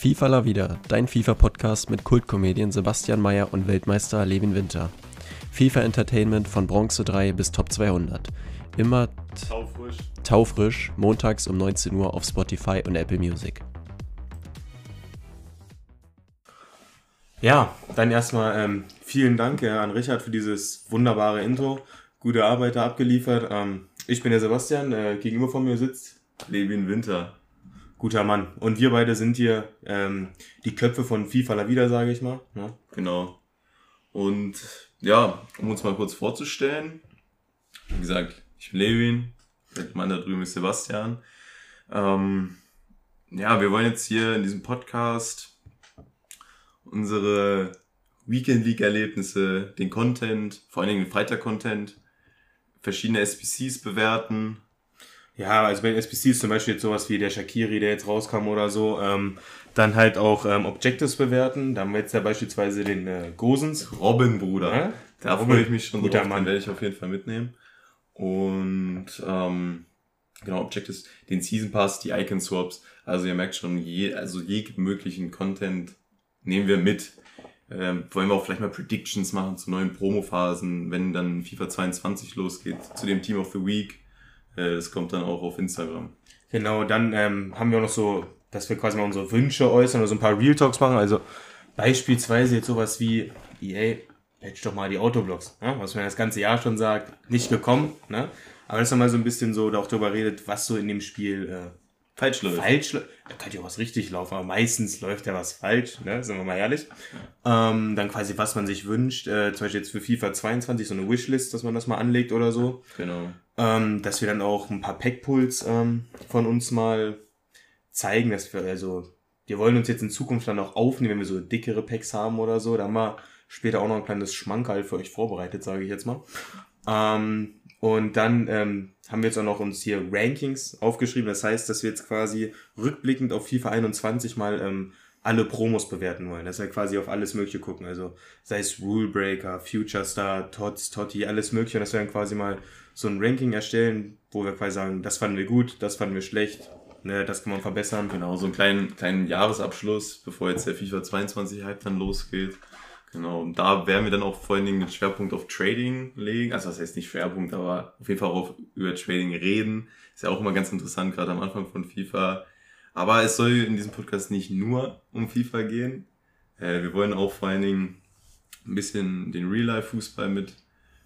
FIFA La Vida, dein FIFA-Podcast mit Kultkomedien Sebastian Mayer und Weltmeister Levin Winter. FIFA Entertainment von Bronze 3 bis Top 200. Immer Taufrisch. taufrisch, montags um 19 Uhr auf Spotify und Apple Music. Ja, dann erstmal ähm, vielen Dank äh, an Richard für dieses wunderbare Intro. Gute Arbeit da abgeliefert. Ähm, ich bin der Sebastian, äh, gegenüber von mir sitzt Levin Winter. Guter Mann. Und wir beide sind hier ähm, die Köpfe von FIFA La Vida, sage ich mal. Ne? Genau. Und ja, um uns mal kurz vorzustellen. Wie gesagt, ich bin Levin. Der Mann da drüben ist Sebastian. Ähm, ja, wir wollen jetzt hier in diesem Podcast unsere Weekend League Erlebnisse, den Content, vor allen Dingen den Freitag-Content, verschiedene SPCs bewerten. Ja, also bei SPCs zum Beispiel jetzt sowas wie der Shakiri, der jetzt rauskam oder so. Ähm, dann halt auch ähm, Objectives bewerten. Da haben wir jetzt ja beispielsweise den äh, Gosens. Robin, Bruder. Ja? Da freue ich mich schon guter drauf, Mann. den werde ich auf jeden Fall mitnehmen. Und ähm, genau, Objectives, den Season Pass, die Icon Swaps. Also ihr merkt schon, je, also jeden möglichen Content nehmen wir mit. Ähm, wollen wir auch vielleicht mal Predictions machen zu neuen Promo-Phasen, wenn dann FIFA 22 losgeht, zu dem Team of the Week. Äh, das kommt dann auch auf Instagram. Genau, dann ähm, haben wir auch noch so, dass wir quasi mal unsere Wünsche äußern oder so ein paar Real Talks machen. Also beispielsweise jetzt sowas wie, EA, patch doch mal die Autoblocks, ne? was man das ganze Jahr schon sagt, nicht gekommen. Ne? Aber dass man mal so ein bisschen so auch darüber redet, was so in dem Spiel äh, Falsch läuft. falsch läuft. Da kann ja auch was richtig laufen, aber meistens läuft ja was falsch, ne? sind wir mal ehrlich. Ähm, dann quasi, was man sich wünscht, äh, zum Beispiel jetzt für FIFA 22 so eine Wishlist, dass man das mal anlegt oder so. Genau. Ähm, dass wir dann auch ein paar Packpulls ähm, von uns mal zeigen, dass wir, also, wir wollen uns jetzt in Zukunft dann auch aufnehmen, wenn wir so dickere Packs haben oder so. Da haben wir später auch noch ein kleines Schmankerl für euch vorbereitet, sage ich jetzt mal. Ähm, und dann ähm, haben wir jetzt auch noch uns hier Rankings aufgeschrieben. Das heißt, dass wir jetzt quasi rückblickend auf FIFA 21 mal ähm, alle Promos bewerten wollen. Dass wir quasi auf alles Mögliche gucken. Also sei es Rule Breaker, Future Star, Tots, Totti, alles Mögliche. Und dass wir dann quasi mal so ein Ranking erstellen, wo wir quasi sagen, das fanden wir gut, das fanden wir schlecht, ne, das kann man verbessern. Genau, so einen kleinen, kleinen Jahresabschluss, bevor jetzt der FIFA 22 Hype dann losgeht. Genau, und da werden wir dann auch vor allen Dingen den Schwerpunkt auf Trading legen. Also das heißt nicht Schwerpunkt, aber auf jeden Fall auch über Trading reden. Ist ja auch immer ganz interessant, gerade am Anfang von FIFA. Aber es soll in diesem Podcast nicht nur um FIFA gehen. Äh, wir wollen auch vor allen Dingen ein bisschen den Real-Life-Fußball mit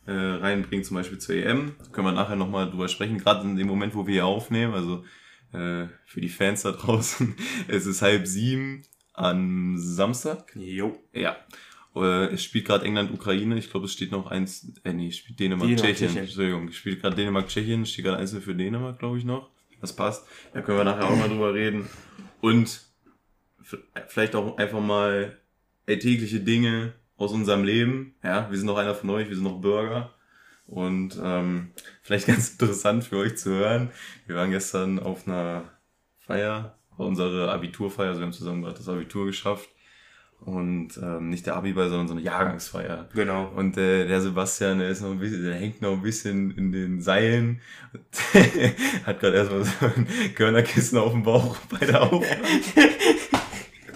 äh, reinbringen, zum Beispiel zur EM. Da können wir nachher nochmal drüber sprechen, gerade in dem Moment, wo wir hier aufnehmen. Also äh, für die Fans da draußen. Es ist halb sieben am Samstag. Jo. Ja. Es spielt gerade England-Ukraine. Ich glaube, es steht noch eins. Äh, nee, es spielt Dänemark-Tschechien. Dänemark-Tschechien. Entschuldigung. Es spielt gerade Dänemark-Tschechien. Es steht gerade einzeln für Dänemark, glaube ich, noch. Das passt. Da können wir nachher auch mal drüber reden. Und vielleicht auch einfach mal alltägliche Dinge aus unserem Leben. Ja, wir sind noch einer von euch, wir sind noch Bürger. Und ähm, vielleicht ganz interessant für euch zu hören. Wir waren gestern auf einer Feier, unsere Abiturfeier, also wir haben zusammen gerade das Abitur geschafft. Und ähm, nicht der Abi-Ball, sondern so eine Jahrgangsfeier. Genau. Und äh, der Sebastian, der ist noch ein bisschen, der hängt noch ein bisschen in den Seilen. Hat gerade erstmal so ein Körnerkissen auf dem Bauch bei der Aufnahme.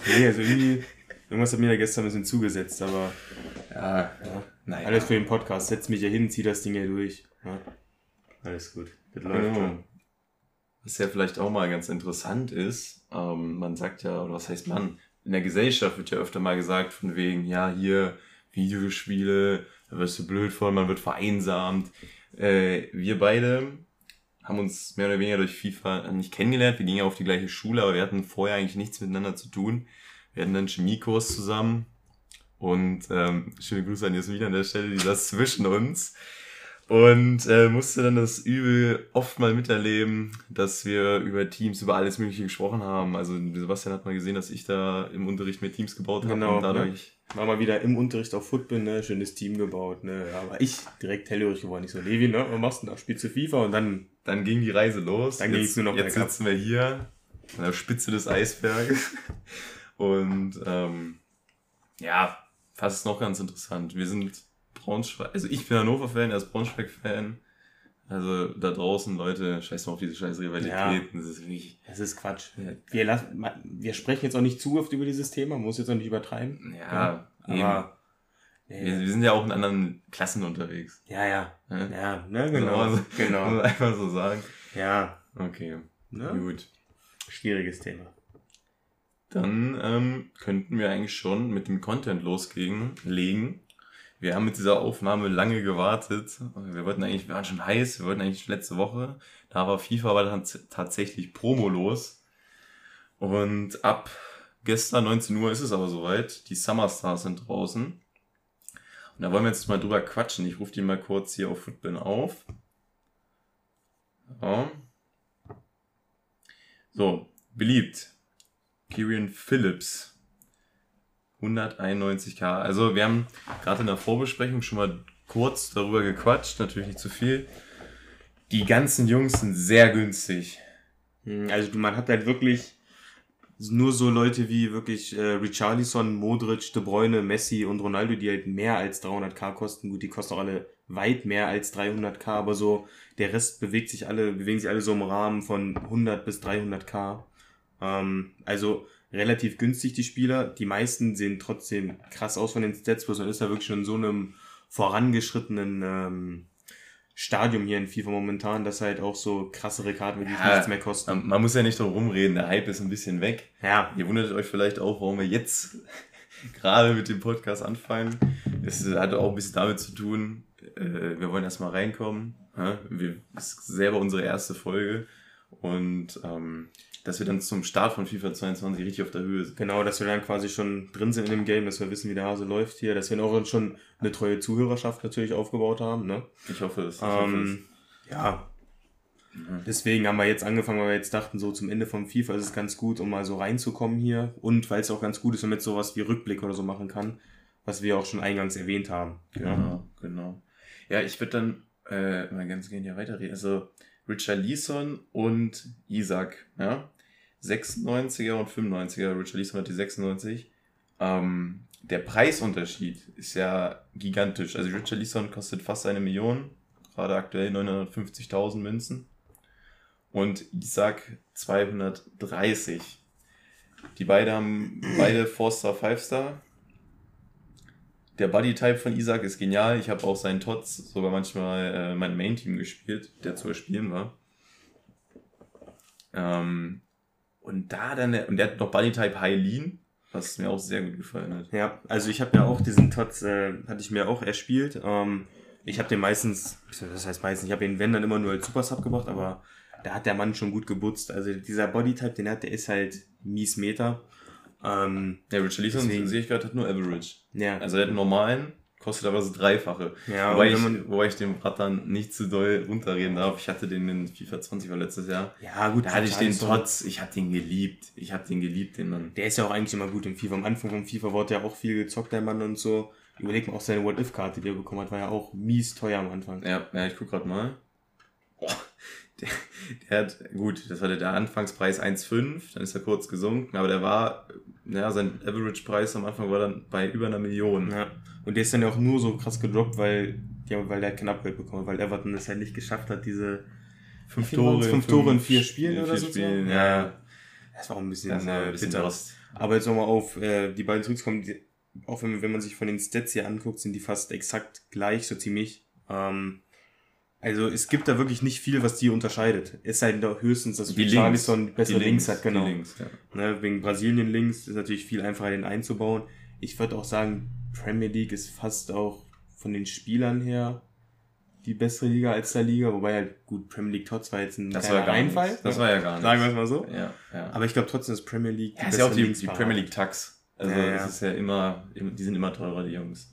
Nee, also irgendwie, irgendwas hat mir da gestern ein bisschen zugesetzt, aber Ja, ja, naja. alles für den Podcast. Setz mich hier hin, zieh das Ding hier durch. Ja. Alles gut. Das läuft Genau. schon. Was ja vielleicht auch mal ganz interessant ist, ähm, man sagt ja, oder was heißt man, in der Gesellschaft wird ja öfter mal gesagt, von wegen, ja, hier Videospiele, da wirst du blöd von, man wird vereinsamt. Äh, wir beide haben uns mehr oder weniger durch FIFA nicht kennengelernt, wir gingen ja auf die gleiche Schule, aber wir hatten vorher eigentlich nichts miteinander zu tun. Wir hatten einen Chemiekurs zusammen und ähm, schöne Grüße an Jasmin an der Stelle, die saß zwischen uns und äh, musste dann das Übel oft mal miterleben, dass wir über Teams, über alles Mögliche gesprochen haben. Also Sebastian hat mal gesehen, dass ich da im Unterricht mehr Teams gebaut habe Genau, und dadurch. War mal wieder im Unterricht auf Football, ne? Schönes Team gebaut, ne? Aber ich direkt hellhörig geworden. Ich so, Levi, ne? Was machst du denn da? Spielst du FIFA? Und dann, Dann ging die Reise los. Dann jetzt, ging's nur noch Jetzt sitzen wir hier an der Spitze des Eisberges. Und ähm, ja, was ist noch ganz interessant? Wir sind Braunschweig, also ich bin Hannover-Fan, er ist Braunschweig-Fan. Also da draußen, Leute, scheiß mal auf diese scheiß Rivalitäten. Das ist wirklich. Das ist Quatsch. Wir, lassen, wir sprechen jetzt auch nicht zu oft über dieses Thema, man muss jetzt auch nicht übertreiben. Ja, aber. aber wir, wir sind ja auch in anderen Klassen unterwegs. Ja, ja. Ja, Ja, ne, genau. Also, genau. Muss einfach so sagen. Ja. Okay, Ne? gut. Schwieriges Thema. Dann ähm, könnten wir eigentlich schon mit dem Content loslegen. Legen. Wir haben mit dieser Aufnahme lange gewartet. Wir wollten eigentlich, wir waren schon heiß, wir wollten eigentlich letzte Woche. Da war FIFA aber dann tatsächlich Promo los. Und ab gestern 19 Uhr ist es aber soweit. Die Summer Stars sind draußen. Und da wollen wir jetzt mal drüber quatschen. Ich rufe die mal kurz hier auf Footbin auf. Ja. So, beliebt. Kieran Phillips. 191k. Also wir haben gerade in der Vorbesprechung schon mal kurz darüber gequatscht, natürlich nicht zu viel. Die ganzen Jungs sind sehr günstig. Hm, Also man hat halt wirklich nur so Leute wie wirklich äh, Richarlison, Modric, De Bruyne, Messi und Ronaldo, die halt mehr als 300k kosten. Gut, die kosten auch alle weit mehr als 300k, aber so der Rest bewegt sich alle, bewegen sich alle so im Rahmen von 100 bis 300k. Ähm, also relativ günstig die Spieler. Die meisten sehen trotzdem krass aus von den Stats, bloß man ist ja wirklich schon in so einem vorangeschrittenen ähm, Stadium hier in FIFA momentan, dass halt auch so krassere Karten wirklich Ja, nichts mehr kosten. Man muss ja nicht drum rumreden, der Hype ist ein bisschen weg. Ja, Ihr wundert euch vielleicht auch, warum wir jetzt gerade mit dem Podcast anfangen. Es hat auch ein bisschen damit zu tun, äh, wir wollen erstmal reinkommen. ja? Wir, es ist selber unsere erste Folge. Und ähm, dass wir dann zum Start von FIFA 22 richtig auf der Höhe sind. genau, dass wir dann quasi schon drin sind in dem Game, dass wir wissen, wie der Hase läuft hier, dass wir auch schon eine treue Zuhörerschaft natürlich aufgebaut haben, ne? Ich hoffe es. Ähm, ja. Mhm. Deswegen haben wir jetzt angefangen, weil wir jetzt dachten, so zum Ende vom FIFA ist es ganz gut, um mal so reinzukommen hier. Und weil es auch ganz gut ist, wenn man jetzt sowas wie Rückblick oder so machen kann, was wir auch schon eingangs erwähnt haben. Genau, genau. Ja, ich würde dann äh, mal ganz gerne hier weiterreden. Also Richard Leeson und Isaac, ja. 96er und 95er. Richard Leeson hat die 96. Ähm, der Preisunterschied ist ja gigantisch. Also Richard Leeson kostet fast eine Million, gerade aktuell 950.000 Münzen. Und Isaac 230. Die beiden haben beide 4-Star, 5-Star. Der Buddy-Type von Isaac ist genial. Ich habe auch seinen Tots sogar manchmal äh, mein Main-Team gespielt, der zu erspielen war. Ähm, und da dann, der, und der hat noch Buddy-Type Lean, was mir auch sehr gut gefallen hat. Ja, also ich habe ja auch diesen Tots, äh, hatte ich mir auch erspielt. Ähm, ich habe den meistens, das heißt meistens, ich habe den wenn dann immer nur als Super Sub gebracht, aber da hat der Mann schon gut gebutzt. Also dieser Bodytype, den er hat, der ist halt mies Meter. Ähm, Ja, Richard Leeson, sehe ich gerade, hat nur Average. ja, Also der hat einen normalen, kostet aber so dreifache. ja wobei, ich, wobei ich dem Rad dann nicht zu doll runterreden darf. Ich hatte den in FIFA 20 war letztes Jahr. ja gut, Da hatte ich den Tots, ich habe den geliebt. Ich habe den geliebt, den Mann. Der ist ja auch eigentlich immer gut im FIFA. Am Anfang vom FIFA wurde ja auch viel gezockt, der Mann und so. Überleg mal, auch seine What-If-Karte, die er bekommen hat, war ja auch mies teuer am Anfang. Ja, ja ich guck grad mal. Boah, der, der hat, gut, das war der, Anfangspreis 1,5, dann ist er kurz gesunken, aber der war, ja, sein Average-Preis am Anfang war dann bei über einer Million. Ja. Und der ist dann ja auch nur so krass gedroppt, weil, ja, weil der kein Upgrade bekommen hat, weil Everton es halt nicht geschafft hat, diese Fünf waren's? Fünf Tore in vier Spielen oder so? Spielen, Ja. ja. Das war auch ein bisschen, Das war äh, ein bisschen bitter. lost. Aber jetzt nochmal auf äh, die beiden zurückzukommen, die, auch wenn, wenn man sich von den Stats hier anguckt, sind die fast exakt gleich, so ziemlich. Ähm, also es gibt da wirklich nicht viel, was die unterscheidet. Es sei denn höchstens, dass Die Richarlison Links, bessere die Links, hat, genau. Die Links, ja. Ne, wegen Brasilien links ist natürlich viel einfacher, den einzubauen. Ich würde auch sagen, Premier League ist fast auch von den Spielern her die bessere Liga als der Liga, wobei halt gut, Premier League Tots war jetzt ein Das war gar Einfall. nichts. Das war ja gar nichts. Sagen wir es mal so. Ja, ja. Aber ich glaube trotzdem, dass Premier League Ja, ist ja auch die, die Premier. League Tax. Also Ja, ja. das ist ja immer, die sind immer teurer, die Jungs.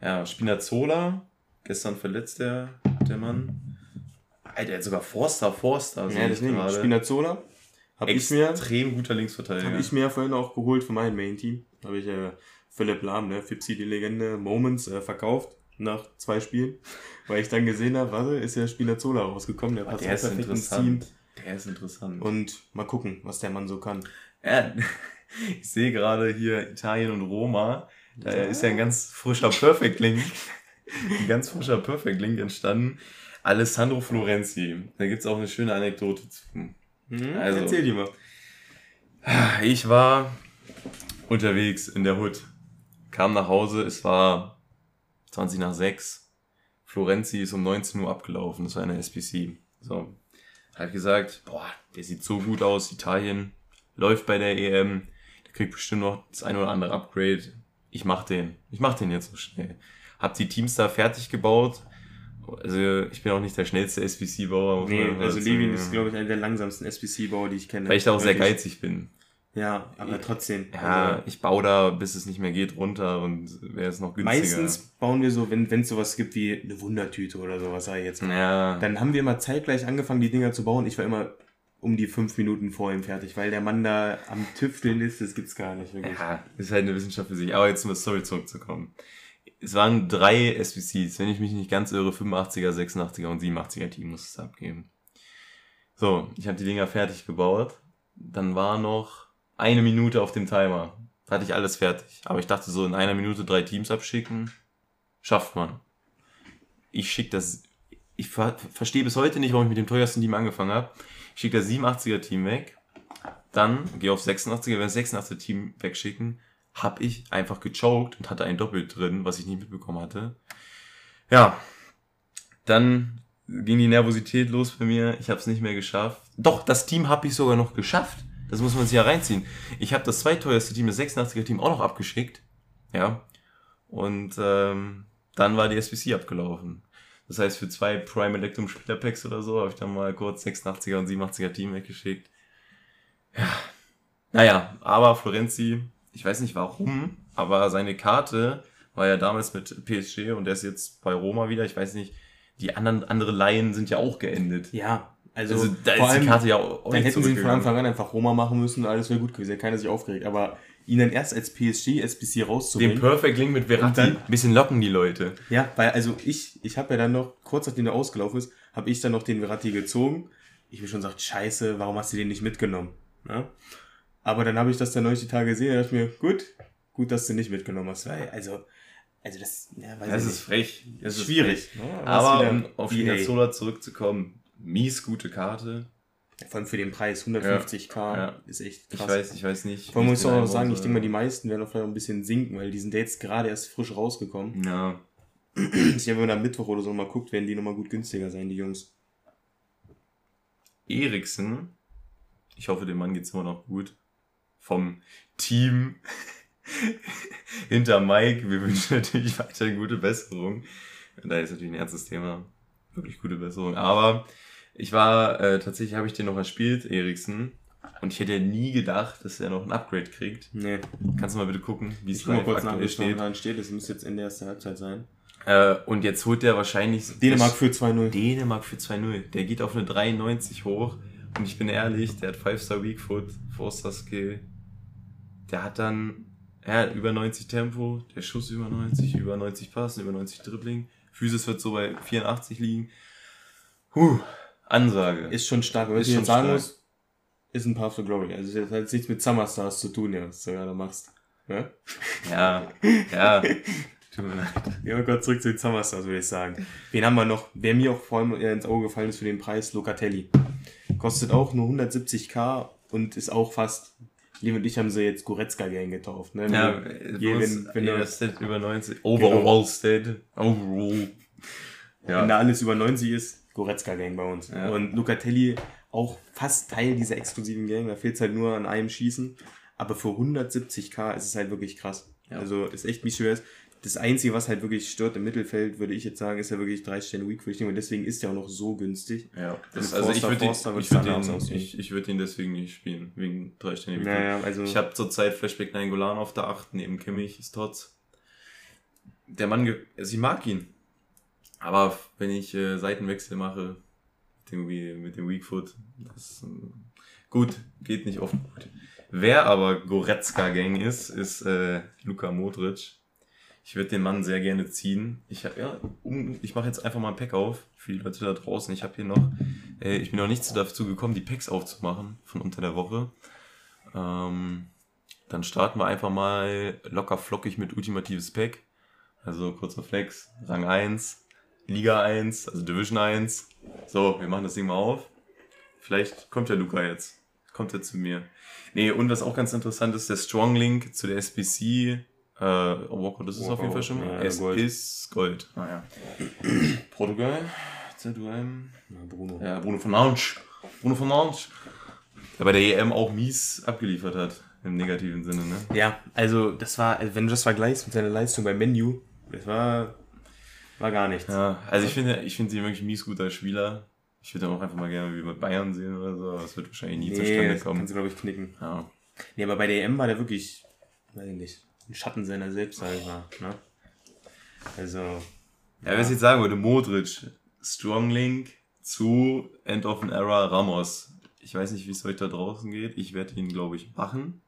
Ja, Spinazzola, gestern verletzt der, der Mann. Alter, der hat sogar Forster, Forster. Ja, ich deswegen. Spinazzola habe ich mir, Extrem guter Linksverteidiger. hab ich mir vorhin auch geholt für mein Main-Team. Habe ich äh, Philipp Lahm, ne, Fipsi, die Legende, Moments äh, verkauft nach zwei Spielen, weil ich dann gesehen habe, warte, ist ja Spinazzola rausgekommen, der passt der auch ist perfekt ins Team. interessant. Der ist interessant. Und mal gucken, was der Mann so kann. Ja, ich sehe gerade hier Italien und Roma. Da ist ja ein ganz frischer Perfect Link. Ein ganz frischer Perfect Link entstanden. Alessandro Florenzi. Da gibt's auch eine schöne Anekdote zu. Mhm, Also- Erzähl die mal. Ich war unterwegs in der Hood, kam nach Hause, es war 20 nach 6. Florenzi ist um 19 Uhr abgelaufen, das war eine SPC. So, hab gesagt, boah, der sieht so gut aus, Italien läuft bei der EM, der kriegt bestimmt noch das ein oder andere Upgrade. Ich mach den, ich mach den jetzt so schnell. Hab die Teams da fertig gebaut. Also ich bin auch nicht der schnellste SPC-Bauer. muss Nee, also Levin ist, glaube ich, einer der langsamsten SPC-Bauer, die ich kenne. Weil ich da auch sehr geizig bin. Ja, aber trotzdem. Ja, Also, ich baue da, bis es nicht mehr geht, runter und wäre es noch günstiger. meistens bauen wir so, wenn es sowas gibt wie eine Wundertüte oder sowas, sag ich jetzt mal. Ja, Dann haben wir immer zeitgleich angefangen, die Dinger zu bauen. Ich war immer um die fünf Minuten vor ihm fertig, weil der Mann da am Tüfteln ist, das gibt's gar nicht wirklich. ja, ist halt eine Wissenschaft für sich. Aber jetzt zur Story zurückzukommen. Es waren drei SPCs, wenn ich mich nicht ganz irre, 85er, 86er und 87er Team muss es abgeben. So, ich habe die Dinger fertig gebaut. Dann war noch eine Minute auf dem Timer. Da hatte ich alles fertig. Aber ich dachte so, in einer Minute drei Teams abschicken, schafft man. Ich schicke das, ich ver verstehe bis heute nicht, warum ich mit dem teuersten Team angefangen habe. Ich schicke das 87er Team weg. Dann gehe auf 86er, wenn das 86er Team wegschicken, habe ich einfach gechoked und hatte ein Doppelt drin, was ich nicht mitbekommen hatte. Ja, dann ging die Nervosität los bei mir. Ich habe es nicht mehr geschafft. Doch, das Team habe ich sogar noch geschafft. Das muss man sich ja reinziehen. Ich habe das zweiteuerste Team, das 86er Team, auch noch abgeschickt. Ja. Und ähm, dann war die SPC abgelaufen. Das heißt, für zwei Prime Electrum Spielerpacks oder so habe ich dann mal kurz 86er und 87er Team weggeschickt. Ja. Naja, aber Florenzi, ich weiß nicht warum, aber seine Karte war ja damals mit PSG und der ist jetzt bei Roma wieder. Ich weiß nicht, die anderen andere Laien sind ja auch geendet. Ja, also, Also, da vor ist allem, die Karte ja auch dann hätten sie ihn von. Anfang an einfach Roma machen müssen und alles wäre gut gewesen. Keiner sich aufgeregt. Aber ihn dann erst als PSG, Den rauszubringen. Perfect Link mit Verratti. Dann- Ein bisschen locken die Leute. Ja, weil also ich, ich habe ja dann noch, kurz nachdem der ausgelaufen ist, habe ich dann noch den Verratti gezogen. Ich mir schon gesagt, scheiße, warum hast du den nicht mitgenommen? Ja? Aber dann habe ich das dann neulich die Tage gesehen, da dachte ich mir, gut, gut, dass du nicht mitgenommen hast. Weil, also, also das, ja, weiß Das ich ist frech. nicht. Das ist schwierig. frech. ne? Aber um auf. Spinazzola zurückzukommen, mies gute Karte. Vor allem für den Preis, 150k, Ja. ist echt Ich krass. weiß, ich weiß nicht. Vor allem muss ich ich auch noch sagen, ich denke mal, die meisten werden auch vielleicht ein bisschen sinken, weil die sind ja jetzt gerade erst frisch rausgekommen. Ja. Ich habe, wenn man am Mittwoch oder so mal guckt, werden die nochmal gut günstiger sein, die Jungs. Eriksen, ich hoffe, dem Mann geht's immer noch gut. Vom Team hinter Mike. Wir wünschen natürlich weiterhin gute Besserung. Da ist natürlich ein ernstes Thema. Wirklich gute Besserung. Aber ich war, äh, tatsächlich habe ich den noch erspielt, Eriksen. Und ich hätte nie gedacht, dass er noch ein Upgrade kriegt. Nee. Kannst du mal bitte gucken, wie es mal kurz aktuell es steht. momentan steht. Das müsste jetzt in der ersten Halbzeit sein. Äh, und jetzt holt der wahrscheinlich... Dänemark für 2-0. Dänemark für 2-0. Der geht auf eine 93 hoch. Und ich bin ehrlich, der hat 5-Star Weak Foot, 4-Star Skill. Der hat dann ja, über 90 Tempo, der Schuss über 90, über 90 Passen, über 90 Dribbling. Physis wird so bei 84 liegen. Huh, Ansage. Ist schon stark. Aber Ist ich schon sagen stark. muss, ist ein Path to Glory. Also das hat jetzt nichts mit Summer Stars zu tun, ja, was du gerade machst. Ja? Ja, ja. Tut mir leid. Gehen wir kurz zurück zu den Summer Stars, würde ich sagen. Wen haben wir noch? Wer mir auch vor allem eher ins Auge gefallen ist für den Preis, Locatelli. Kostet auch nur 170k und ist auch fast, Liv und ich haben sie jetzt Goretzka Gang getauft. Ne? Ja, Wenn je, wenn, wenn, wenn du- Stat über 90. Overall Stat. Overall. wenn Ja. da alles über 90 ist, Goretzka Gang bei uns. Ja. Und Locatelli auch fast Teil dieser exklusiven Gang. Da fehlt es halt nur an einem Schießen. Aber für 170k ist es halt wirklich krass. Ja. Also ist echt nicht schwer. Das Einzige, was halt wirklich stört im Mittelfeld, würde ich jetzt sagen, ist ja wirklich drei Sterne Weak. Ich denke, und deswegen ist der auch noch so günstig. Ja, das, also ich Forster, würde Forster ich würd dann anders ihn, ich, ich würd ihn deswegen nicht spielen, wegen drei Sterne. Naja, also Ich habe zurzeit Flashback Golan auf der 8, neben Kimmich ist Tots. Der Mann, also ich mag ihn. Aber wenn ich äh, Seitenwechsel mache, mit dem, mit dem Weak Foot, das äh, gut, geht nicht oft gut. Wer aber Goretzka Gang ist, ist äh, Luka Modric. Ich würde den Mann sehr gerne ziehen. Ich hab, ja, um, ich mache jetzt einfach mal ein Pack auf für die Leute da draußen. Ich habe hier noch, äh, ich bin noch nicht dazu gekommen, die Packs aufzumachen von unter der Woche. Ähm, dann starten wir einfach mal locker flockig mit ultimatives Pack. Also kurzer Flex, Rang 1, Liga 1, also Division 1. So, wir machen das Ding mal auf. Vielleicht kommt der Luca jetzt. Kommt er zu mir. Nee, und was auch ganz interessant ist, der Strong Link zu der SBC. Äh, Walkout ist es auf jeden Fall schon mal. Ja, es Gold. ist Gold. Ah, ja. Portugal. ZUM. Na, Bruno. Ja, Bruno Fernandes. Bruno Fernandes. Der bei der EM auch mies abgeliefert hat. Im negativen Sinne, ne? Ja, also das war, also wenn du das vergleichst mit seiner Leistung beim Menu, das war, war gar nichts. Ja, also ich finde, ich finde sie wirklich mies gut als Spieler. Ich würde auch einfach mal gerne wie bei Bayern sehen oder so, aber das wird wahrscheinlich nie zustande das kommen. kannst du, glaube ich, knicken. Ja. Nee, aber bei der EM war der wirklich, weiß ich nicht, ein Schatten seiner selbst, sag ich mal. Ne? Also, Ja, was ich jetzt sagen würde, Modric, Strong Link zu End of an Era Ramos. Ich weiß nicht, wie es euch da draußen geht. Ich werde ihn, glaube ich, machen.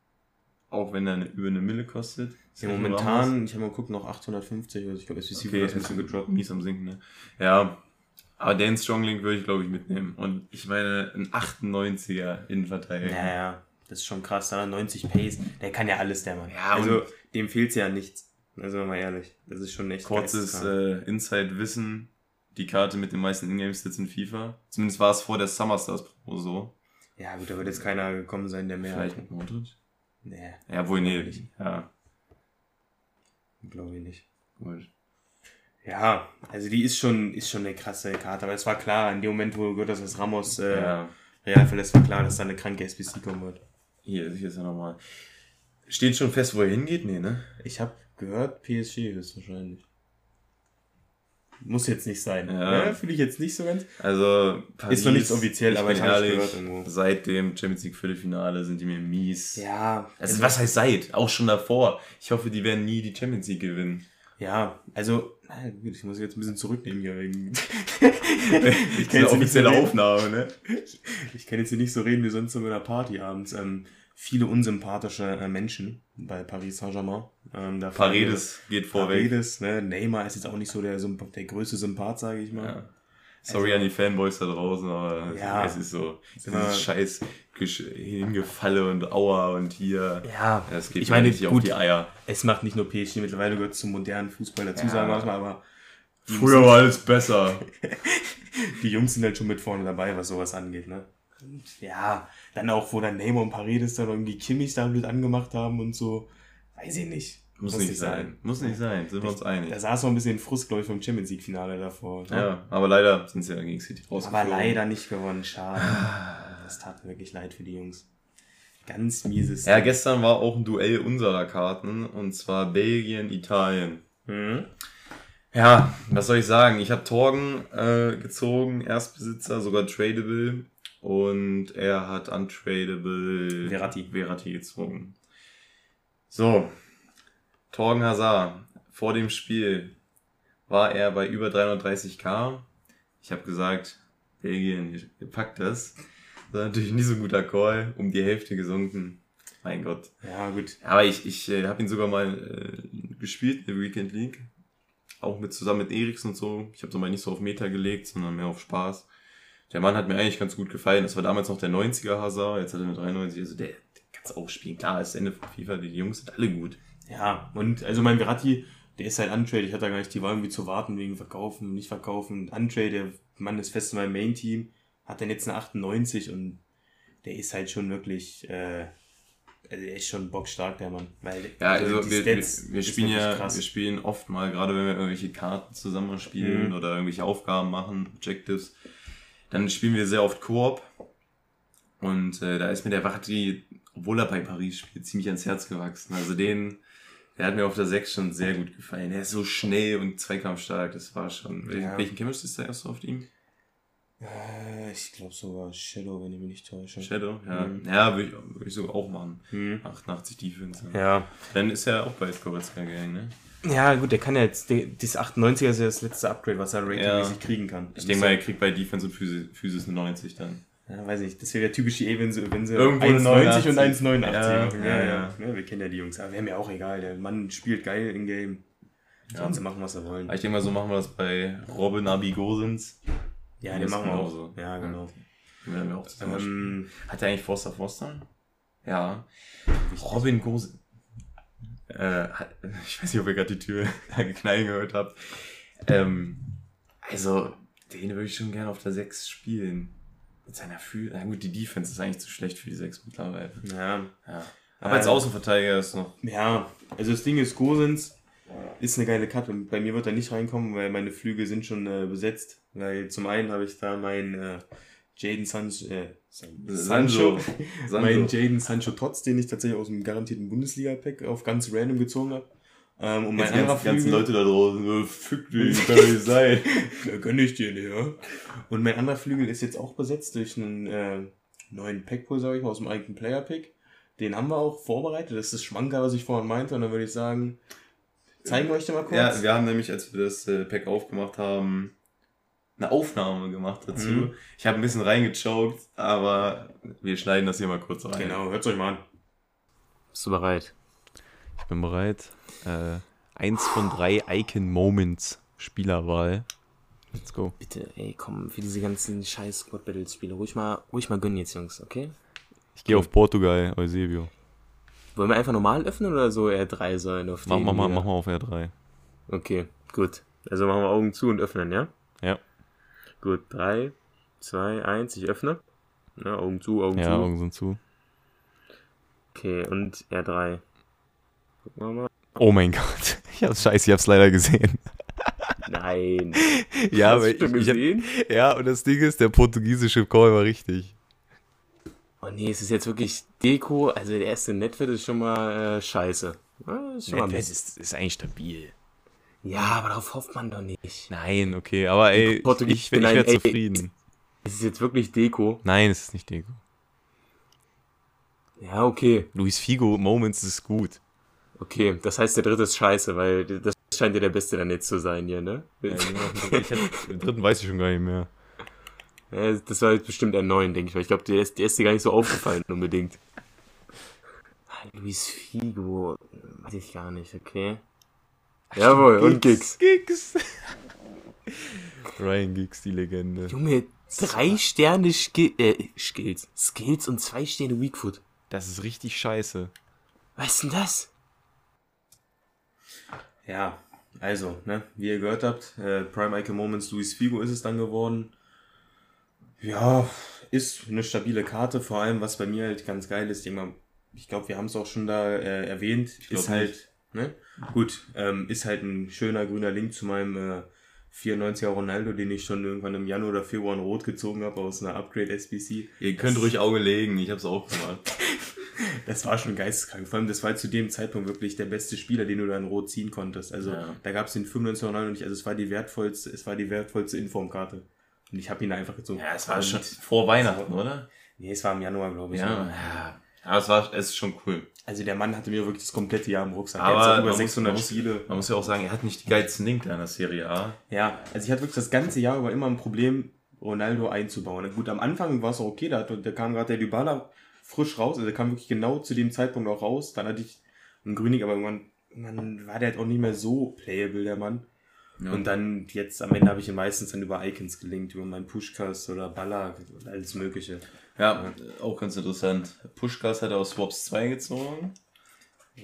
Auch wenn er eine, über eine Mille kostet. ja, Ramos. momentan, ich habe mal geguckt, noch 850, also ich glaube, SVC Okay, ist ein bisschen gedroppt. mies am Sinken, ne? Ja, aber den Strong Link würde ich, glaube ich, mitnehmen. Und ich meine, ein 98er Innenverteidiger. Ja, ja, das ist schon krass, da 90 Pace, der kann ja alles, der Mann. Ja, also dem fehlt's ja nichts. Also mal ehrlich, das ist schon echt Kurzes äh, Inside-Wissen. Die Karte mit den meisten Ingame-Stats in FIFA. Zumindest war es vor der Summer Stars Pro so. Ja gut, da wird jetzt keiner gekommen sein, der mehr Vielleicht mit Modric? Nee, Ja, wohl nee. Nicht. Ja, glaube ich nicht. gut. Ja, also die ist schon, ist schon eine krasse Karte, aber es war klar, in dem Moment, wo hast, dass Ramos äh, Ja, Real verlässt, war klar, dass da eine kranke SBC kommen wird. hier, hier ist er nochmal. Steht schon fest, wo er hingeht? Nee, ne? Ich habe gehört, PSG höchstwahrscheinlich. Muss jetzt nicht sein. Ja. Ja. Fühle ich jetzt nicht so ganz. Also, Ist noch nichts offiziell, ich aber ich ehrlich, gehört irgendwo. seit dem Champions League Viertelfinale sind die mir mies. Ja, Also, was heißt seit? Auch schon davor. Ich hoffe, die werden nie die Champions League gewinnen. Ja, also, na gut, ich muss jetzt ein bisschen zurücknehmen hier wegen. Ich kenn kenne nicht offizielle so. Aufnahme, ne? Ich kann jetzt hier nicht so reden wie sonst so mit einer Party abends. Ähm, viele unsympathische äh, Menschen bei Paris Saint-Germain. Ähm, Paredes geht vorweg. Paredes, ne? Neymar ist jetzt auch nicht so der, der größte Sympath, sage ich mal. Ja. Sorry an die Fanboys da draußen, aber Also Ja. es ist so. immer- Dieses scheiß Hingefalle und Aua und hier. Ja, Das geht ich meine, auf gut, die Eier. es macht nicht nur PSG, mittlerweile gehört es zum modernen Fußball dazu, Ja. sagen wir mal, aber Früher war alles besser. die Jungs sind halt schon mit vorne dabei, was sowas angeht, ne? Und ja, dann auch, wo dann Neymar und Paredes dann irgendwie Kimmich da blöd angemacht haben und so, weiß ich nicht. Muss, nicht sein. Muss nicht sein, sind wir uns einig. Da saß noch ein bisschen Frust, glaube ich, vom Champions League-Finale davor. ne? Ja, aber leider sind sie ja gegen City Aber rausgeflogen. leider nicht gewonnen, schade. Das tat mir wirklich leid für die Jungs. Ganz mieses. Ja, gestern war auch ein Duell unserer Karten und zwar Belgien, Italien. Hm? Ja, was soll ich sagen? Ich habe Torgen äh, gezogen, Erstbesitzer, sogar tradable. Und er hat untradable Verratti. Verratti gezogen. So, Torgen Hazard. Vor dem Spiel war er bei über 330k. Ich habe gesagt, Belgien, ihr, packt das. Das war natürlich nicht so ein guter Call, um die Hälfte gesunken. Mein Gott. Ja, gut. Aber ich, ich äh, habe ihn sogar mal äh, gespielt in der Weekend League. Auch mit zusammen mit Eriksson und so. Ich habe so mal nicht so auf Meta gelegt, sondern mehr auf Spaß. Der Mann hat mir eigentlich ganz gut gefallen. Das war damals noch der 90er Hazard, jetzt hat er eine 93. Also der, der kann es auch spielen. Klar, ist Ende von FIFA, die Jungs sind alle gut. Ja, und also mein Verratti, der ist halt Untrade. Ich hatte da gar nicht die Wahl, irgendwie zu warten wegen Verkaufen, nicht Verkaufen. Untrade, der Mann ist fest in meinem Main-Team, hat dann jetzt eine 98 und der ist halt schon wirklich, äh, also der ist schon bockstark, der Mann. Weil, Ja, also die wir, wir, wir spielen ja, krass. wir spielen oft mal, gerade wenn wir irgendwelche Karten zusammen spielen Mhm. oder irgendwelche Aufgaben machen, Objectives, dann spielen wir sehr oft Koop. Und äh, da ist mir der Wachti, obwohl er bei Paris spielt, ziemlich ans Herz gewachsen. Also den, der hat mir auf der 6 schon sehr gut gefallen. Der ist so schnell und zweikampfstark, das war schon. Ja. Welchen Chemist ist der erste auf ihm? Äh, ich glaube sogar Shadow, wenn ich mich nicht täusche. Shadow? Ja, Mhm. ja würde ich, würd ich sogar auch machen. Hm. 88 Defense. Ja. Dann ist er auch bei Goretzka gegangen, ne? Ja, gut, der kann ja jetzt, der, dieses 98er ist ja das letzte Upgrade, was er ratingmäßig kriegen kann. Ich denke mal, er kriegt bei Defense und Physis, Physis eine 90 dann. Ja, weiß ich, das wäre ja typisch die E, wenn sie, wenn sie Irgendwo eine 1,90 und 89. 1,89 Ja, machen. ja, Ja, ja. ja. Wir kennen ja die Jungs, aber wäre mir auch egal. Der Mann spielt geil in Game. Sollen Ja. sie machen, was sie wollen. Ich denke mal, so machen wir das bei Robin Abigosens. Ja, das den machen wir auch. genauso. Ja, genau. Den werden wir auch zusammen. Ähm, Hat er eigentlich Forster Forster? Ja. Robin Gosens. Äh, ich weiß nicht, ob ihr gerade die Tür knallen gehört habt. Ähm, Also, den würde ich schon gerne auf der 6 spielen. Mit seiner Fühl. Na gut, die Defense ist eigentlich zu schlecht für die 6 mittlerweile. Ja. Ja. Aber als Ähm, Außenverteidiger ist noch. Ja, also das Ding ist, Gosens ist eine geile Cut und bei mir wird er nicht reinkommen, weil meine Flügel sind schon äh, besetzt. Weil zum einen habe ich da meinen äh, Jaden Sancho, äh, San- Sancho, meinen Jaden Sancho Tots, den ich tatsächlich aus dem garantierten Bundesliga-Pack auf ganz random gezogen habe. Ähm, und mein Jetzt anderer ganzen, ganzen Flügel, Leute da draußen, fick dich, kann nicht sein. Ja, gönn ich dir nicht, ja. Und mein anderer Flügel ist jetzt auch besetzt durch einen äh, neuen Packpool, sage ich mal, aus dem eigenen Player-Pick. Den haben wir auch vorbereitet. Das ist das Schmanker, was ich vorhin meinte. Und dann würde ich sagen, zeigen wir euch den mal kurz. Ja, wir haben nämlich, als wir das äh, Pack aufgemacht haben, eine Aufnahme gemacht dazu. Mhm. Ich habe ein bisschen reingechoked, aber wir schneiden das hier mal kurz rein. Genau, hört's euch mal an. Bist du bereit? Ich bin bereit. Äh, eins von drei Icon Moments Spielerwahl. Let's go. Bitte, ey, komm, für diese ganzen scheiß Squad Battles Spiele, ruhig mal, ruhig mal gönnen jetzt, Jungs, okay? Ich gehe auf Portugal, Eusebio. Wollen wir einfach normal öffnen oder so R3 sein auf Mach, mach, mal, mach mal auf R3. Okay, gut. Also machen wir Augen zu und öffnen, ja? Ja. Gut, 3, 2, 1, ich öffne. Ja, Augen zu, Augen Ja, zu. Augen sind zu. Okay, und R3. Gucken wir mal. Oh mein Gott. Ich hab's scheiße, ich hab's leider gesehen. Nein. Ja, Hast aber du ich, schon ich hab, gesehen? Ja, und das Ding ist, der portugiesische Call war richtig. Oh nee, es ist jetzt wirklich Deko. Also der erste Netfit ist schon mal äh, scheiße. Ja, ist schon mal ist, ist eigentlich stabil. Ja, aber darauf hofft man doch nicht. Nein, okay, aber ey, Portugies- ich, bin- ich wäre zufrieden. Es ist jetzt wirklich Deko. Nein, es ist nicht Deko. Ja, okay. Luis Figo Moments ist gut. Okay, das heißt, der dritte ist scheiße, weil das scheint ja der beste dann jetzt zu sein hier, ne? Ich hab, den dritten weiß ich schon gar nicht mehr. Ja, das war jetzt bestimmt ein neuen, denke ich, weil ich glaube, der ist, der ist dir gar nicht so aufgefallen unbedingt. Ah, Luis Figo, weiß ich gar nicht, okay. Jawohl, und Gigs. Giggs. Ryan Giggs, die Legende. Junge, drei Sterne Ski äh, Skills. Skills und zwei Sterne Weakfoot. Das ist richtig scheiße. Was ist denn das? Ja, also, ne, wie ihr gehört habt, äh, Prime Icon Moments Luis Figo ist es dann geworden. Ja, ist eine stabile Karte, vor allem was bei mir halt ganz geil ist, ich glaube, wir haben es auch schon da äh, erwähnt, ist halt, ne, gut, ähm, ist halt ein schöner grüner Link zu meinem äh, 94er Ronaldo, den ich schon irgendwann im Januar oder Februar in Rot gezogen habe aus einer Upgrade SBC. Ihr könnt ruhig Auge legen, ich hab's auch gemacht. Das war schon geisteskrank. Vor allem, das war zu dem Zeitpunkt wirklich der beste Spieler, den du da in Rot ziehen konntest. Also Ja. da gab es den 95 Euro nicht. Also es war die wertvollste, es war die wertvollste Informkarte. Und ich habe ihn einfach gezogen. Ja, es war Und- schon vor Weihnachten, oder? Nee, es war im Januar, glaube ich. Ja. ja. Aber es war, es ist schon cool. Also der Mann hatte mir wirklich das komplette Jahr im Rucksack. Aber er hat man über muss- 600 man muss- Spiele. Man muss ja auch sagen, er hat nicht die geilsten Link in der Serie A. Ja, also ich hatte wirklich das ganze Jahr über immer ein Problem, Ronaldo einzubauen. Gut, am Anfang war es auch okay, da, da kam gerade der Dybala frisch raus, also der kam wirklich genau zu dem Zeitpunkt auch raus. Dann hatte ich einen Grünig, aber irgendwann, irgendwann war der halt auch nicht mehr so playable, der Mann. Ja. Und dann jetzt am Ende habe ich ihn meistens dann über Icons gelinkt, über meinen Pushkas oder Baller und alles mögliche. Ja, auch ganz interessant. Pushkas hat er aus Swaps 2 gezogen.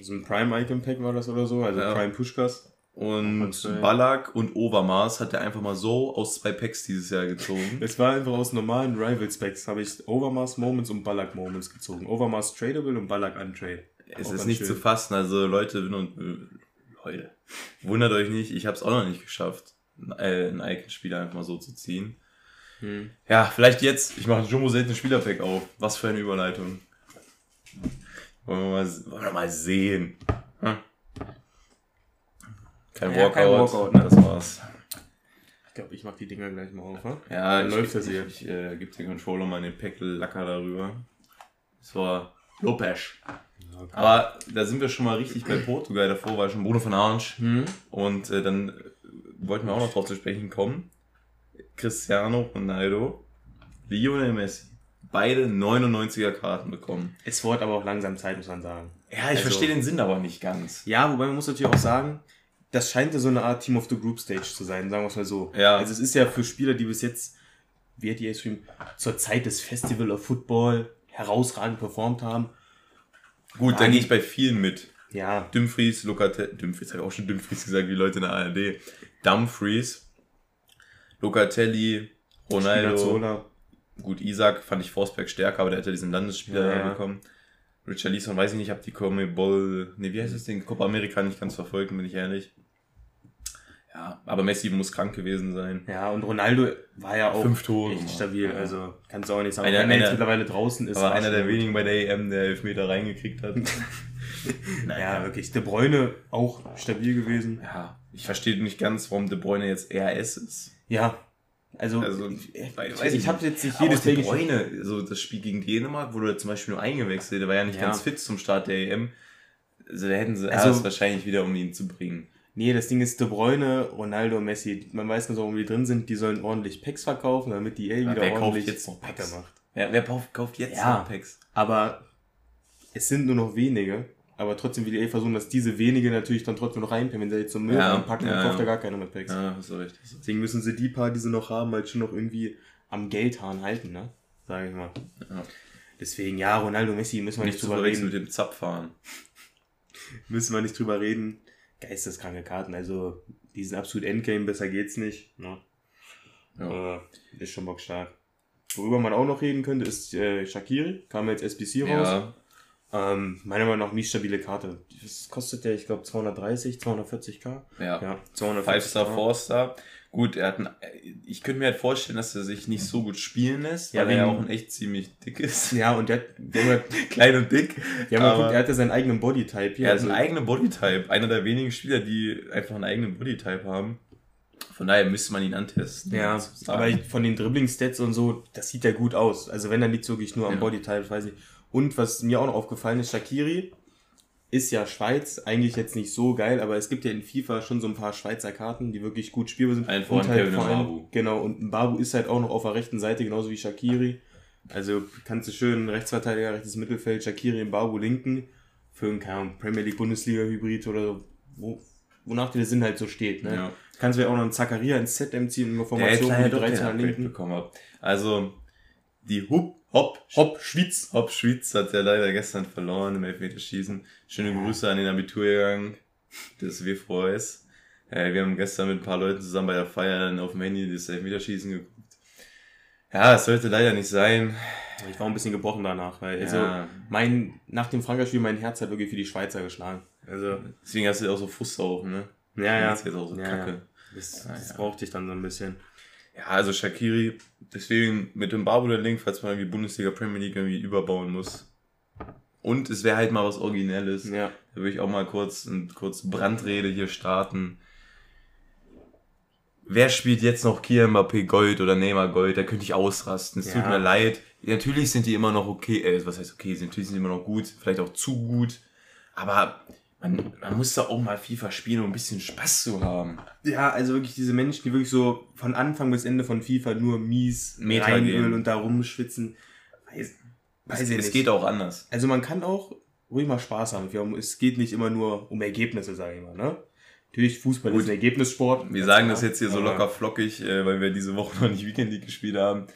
So ein Prime-Icon-Pack war das oder so, also Ja. Prime Pushkas. Und. Ballack und Overmars hat er einfach mal so aus zwei Packs dieses Jahr gezogen. Es war einfach aus normalen Rival-Specs, habe ich Overmars Moments und Ballack Moments gezogen. Overmars tradable und Ballack untrade. es Auch ist nicht schön. zu fassen, also Leute, äh, Leute, wundert euch nicht, ich habe es auch noch nicht geschafft, äh, einen Icon-Spieler einfach mal so zu ziehen. Hm. Ja, vielleicht jetzt. Ich mache ein Jumbo selten Spielerpack auf. Was für eine Überleitung. Wollen wir mal, wollen wir mal sehen. Hm? Kein Ja, Walkout. kein Walkout, ne? Das war's. Ich glaube, ich mach die Dinger gleich mal auf, ne? Ja, Dann läuft das hier. Ich, ich äh, gebe den Controller mal den Packel-Lacker darüber. Das war Lopez. Aber da sind wir schon mal richtig bei Portugal. Davor war schon Bruno von Arnsch. Hm? Und äh, dann äh, wollten wir auch noch drauf zu sprechen kommen. Cristiano Ronaldo, Lionel Messi. Beide 99er Karten bekommen. Es wurde aber auch langsam Zeit, muss man sagen. Ja, ich Also- verstehe den Sinn aber nicht ganz. Ja, wobei man muss natürlich auch sagen, das scheint ja so eine Art Team of the Group Stage zu sein, sagen wir es mal so. Ja. Also es ist ja für Spieler, die bis jetzt, wie hat die geschrieben, zur Zeit des Festival of Football herausragend performt haben. Gut, da gehe ich bei vielen mit. Ja, Dumfries, Lokate, Dumfries, habe ich auch schon Dumfries gesagt, wie Leute in der ARD. Dumfries, Locatelli, Ronaldo. Spinazzola. Gut, Isaac fand ich Forsberg stärker, aber der hätte diesen Landesspieler Ja, bekommen. Richard Leeson, weiß ich nicht, hab die Comebol, nee, wie heißt das Ding? Copa America nicht ganz verfolgt, bin ich ehrlich. Ja, aber Messi muss krank gewesen sein. Ja, und Ronaldo war ja auch Fünf Tore echt stabil. Ja. Also kannst du auch nicht sagen. Einer- Wenn er jetzt mittlerweile draußen ist. aber war einer der gut. wenigen bei der EM, der Elfmeter reingekriegt hat. Ja, wirklich. De Bruyne auch stabil gewesen. ja, ich verstehe nicht ganz, warum De Bruyne jetzt RS ist. Ja. Also, Also, ich, ich, weiß ich habe jetzt nicht jedes belgische- Bruyne, so das Spiel gegen Dänemark, wurde er zum Beispiel nur eingewechselt, der war ja nicht Ja. ganz fit zum Start der EM. Also da hätten sie Also- erst wahrscheinlich wieder, um ihn zu bringen. Nee, das Ding ist De Bruyne, Ronaldo, Messi. Man weiß nicht, warum die drin sind. Die sollen ordentlich Packs verkaufen, damit die eh wieder wer kauft ordentlich jetzt noch Packs? macht. Wer, wer kauft, kauft jetzt Ja. noch Packs? Aber es sind nur noch wenige. Aber trotzdem will die eh versuchen, dass diese wenige natürlich dann trotzdem noch reinpacken. Wenn sie jetzt so Müll Ja, reinpacken, dann ja, kauft da ja. gar keiner mehr Packs. Ja, hast du recht. hast du recht. Deswegen müssen sie die paar, die sie noch haben, halt schon noch irgendwie am Geldhahn halten, ne? Sag ich mal. Ja. Deswegen, ja, Ronaldo, Messi, müssen wir Nicht nicht drüber reden. mit dem Zapffahren. Müssen wir nicht drüber reden. Geisteskranke Karten, also die sind absolut Endgame, besser geht's nicht. Ne? Ja. Äh, ist schon bockstark. Worüber man auch noch reden könnte, ist äh, Shakiri. Kam jetzt SBC raus. Ja, Ähm, meiner Meinung nach mies stabile Karte. Was kostet der? Ich glaube 230, 240k. ja. Ja, 240 Five Star, Four Star. Gut, er hat ein, ich könnte mir halt vorstellen, dass er sich nicht so gut spielen lässt, Ja, weil er ja auch echt ziemlich dick ist. Ja, und der, hat- ja, Klein und dick. ja aber- geguckt, er hat ja seinen eigenen Bodytype hier. Er hat einen also- eigenen Bodytype. Einer der wenigen Spieler, die einfach einen eigenen Bodytype haben. Von daher müsste man ihn antesten. Ja, aber von den Dribbling-Stats und so, das sieht ja gut aus. Also wenn, dann liegt wirklich nur am Ja. Bodytype, weiß ich. Und was mir auch noch aufgefallen ist, Shakiri ist ja Schweiz, eigentlich jetzt nicht so geil, aber es gibt ja in FIFA schon so ein paar Schweizer Karten, die wirklich gut spielbar sind. Voran Und halt vor allem-. Genau, und Mbabu ist halt auch noch auf der rechten Seite, genauso wie Shakiri. Also kannst du schön Rechtsverteidiger, rechtes Mittelfeld, Shakiri, Mbabu linken für einen keine Ahnung, Premier League, Bundesliga-Hybrid oder wo, wonach dir der Sinn halt so steht. Ne? Ja. Kannst du ja auch noch einen Zakaria ins ZM ziehen, eine der Formation, wo die doch 13 den an Upgrade linken. bekommen hat. Also, die Hub, Hopp, Hopp, Schwitz. Hopp Schwyz hat ja leider gestern verloren im Elfmeterschießen. Schöne Grüße an den Abiturjahrgang des WVS. Äh, wir haben gestern mit ein paar Leuten zusammen bei der Feier dann auf dem Handy das Elfmeterschießen geguckt. Ja, es sollte leider nicht sein. Ich war ein bisschen gebrochen danach, weil also Ja. mein, nach dem Frankreich-Spiel mein Herz hat wirklich für die Schweizer geschlagen. Also, Deswegen hast du auch so Fußsaufen, ne? ja, ja. Das ist jetzt auch so ja, kacke. ja. Das, Ah, das brauchte ich dann so ein bisschen. Ja, also Shakiri, deswegen mit dem Barbo der Link, falls man irgendwie Bundesliga Premier League irgendwie überbauen muss. Und es wäre halt mal was Originelles. Ja. Da würde ich auch mal kurz eine kurze Brandrede hier starten. Wer spielt jetzt noch Kiel Mbappé Gold oder Neymar Gold? Da könnte ich ausrasten. Es Ja. tut mir leid. Natürlich sind die immer noch okay, äh, was heißt okay, natürlich sind die immer noch gut, vielleicht auch zu gut. Aber man, man muss da auch mal FIFA spielen, um ein bisschen Spaß zu haben. Ja, also wirklich diese Menschen, die wirklich so von Anfang bis Ende von FIFA nur mies Meta reinölen und da rumschwitzen. Weiß, weiß Es, ich es nicht. geht auch anders. Also man kann auch ruhig mal Spaß haben. Es geht nicht immer nur um Ergebnisse, sage ich mal. Ne? Natürlich, Fußball Gut. ist ein Ergebnissport. Wir sagen klar. das jetzt hier so locker flockig, äh, weil wir diese Woche noch nicht Weekend League gespielt haben.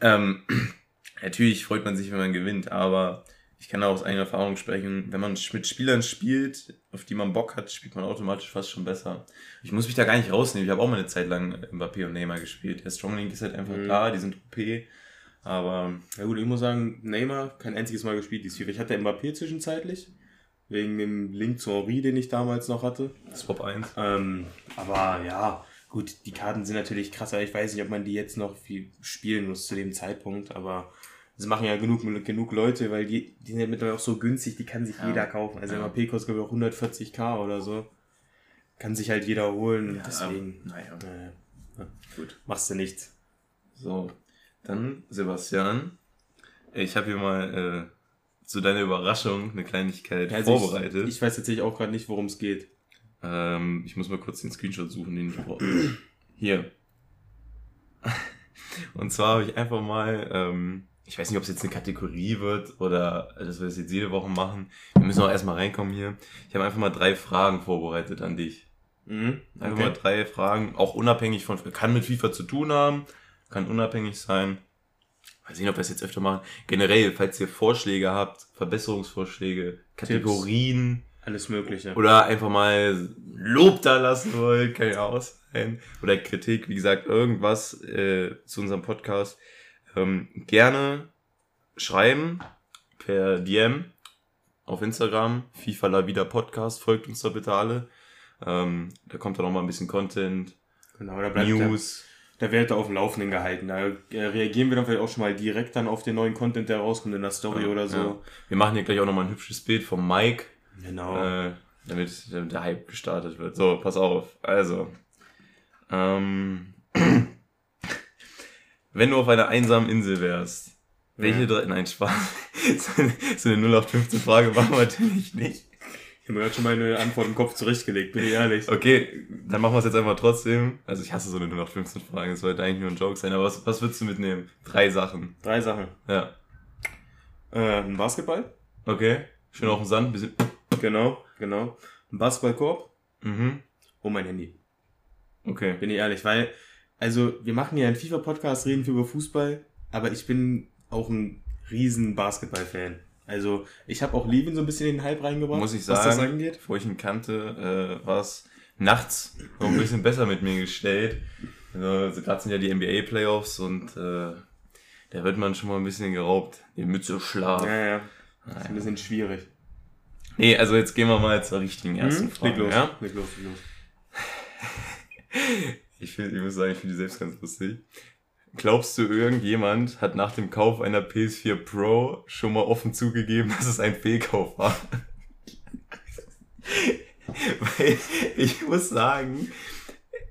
Ähm, natürlich freut man sich, wenn man gewinnt, aber ich kann auch aus eigener Erfahrung sprechen, wenn man mit Spielern spielt, auf die man Bock hat, spielt man automatisch fast schon besser. Ich muss mich da gar nicht rausnehmen. Ich habe auch mal eine Zeit lang Mbappé und Neymar gespielt. Der Strong Link ist halt einfach Mhm. da, die sind OP. Aber Ja gut, ich muss sagen, Neymar kein einziges Mal gespielt dieses FIFA. Ich hatte Mbappé zwischenzeitlich, wegen dem Link zu Henri, den ich damals noch hatte. Swap 1. Ähm, aber ja, gut, die Karten sind natürlich krasser. Ich weiß nicht, ob man die jetzt noch viel spielen muss zu dem Zeitpunkt, aber das machen ja genug, genug Leute, weil die, die sind ja mittlerweile auch so günstig, die kann sich Ja. jeder kaufen. Also Ja. MAP kostet glaube ich auch 140k oder so. Kann sich halt jeder holen. Ja, deswegen naja. äh, Gut. machst du nichts. So, dann Sebastian. Ich habe hier mal äh, zu deiner Überraschung eine Kleinigkeit Also vorbereitet. Ich, ich weiß tatsächlich auch gerade nicht, worum es geht. Ähm, ich muss mal kurz den Screenshot suchen, den ich brauche. Hier. Und zwar habe ich einfach mal, ähm, ich weiß nicht, ob es jetzt eine Kategorie wird oder dass wir das jetzt jede Woche machen. Wir müssen auch erstmal reinkommen hier. Ich habe einfach mal drei Fragen vorbereitet an dich. Mhm. Einfach Okay. mal drei Fragen, auch unabhängig von, kann mit FIFA zu tun haben, kann unabhängig sein. Weiß nicht, ob wir es jetzt öfter machen. Generell, falls ihr Vorschläge habt, Verbesserungsvorschläge, Kategorien, Alles Mögliche. oder einfach mal Lob da lassen wollt, kann ja auch sein. ein oder Kritik, wie gesagt, irgendwas äh, zu unserem Podcast, ähm, gerne schreiben per DM auf Instagram, FIFA La Vida Podcast, folgt uns da bitte alle. Ähm, da kommt dann auch mal ein bisschen Content, Genau, da bleibt News. Da, da werdet ihr auf dem Laufenden gehalten. Da äh, reagieren wir dann vielleicht auch schon mal direkt dann auf den neuen Content, der rauskommt in der Story Ja, oder so. ja. Wir machen hier gleich auch nochmal ein hübsches Bild vom Mike, Genau. äh, damit, damit der Hype gestartet wird. So, pass auf. Also, ähm, wenn du auf einer einsamen Insel wärst, welche Ja. drei, nein, Spaß, so eine- so eine 0815 Frage machen wir natürlich nicht. Ich habe mir gerade schon meine Antwort im Kopf zurechtgelegt, bin ich ehrlich. Okay, dann machen wir es jetzt einfach trotzdem. Also ich hasse so eine 0815 Frage, das sollte eigentlich nur ein Joke sein, aber was, was würdest du mitnehmen? Drei Sachen. Drei Sachen. Ja. Äh, ein Basketball. Okay. Schön auf dem Sand, bisschen. Genau, genau. Ein Basketballkorb Mhm. und mein Handy. Okay. Bin ich ehrlich, weil, also, wir machen ja einen FIFA-Podcast, reden viel über Fußball, aber ich bin auch ein riesen Basketball-Fan. Also, ich habe auch Levin so ein bisschen in den Hype reingebracht, Muss ich was das sagen, angeht. bevor ich ihn kannte, äh, war es nachts noch ein bisschen besser mit mir gestellt. Also, gerade sind ja die NBA-Playoffs und äh, da wird man schon mal ein bisschen geraubt. Die Mütze Schlaf. Ja, ja. Das ist ein bisschen schwierig. Nee, also jetzt gehen wir mal zur richtigen ersten Hm? Frage. Leg los, Ja? leg los, leg los. Ich, find, ich muss sagen, ich finde die selbst ganz lustig. Glaubst du, irgendjemand hat nach dem Kauf einer PS4 Pro schon mal offen zugegeben, dass es ein Fehlkauf war? Weil ich muss sagen,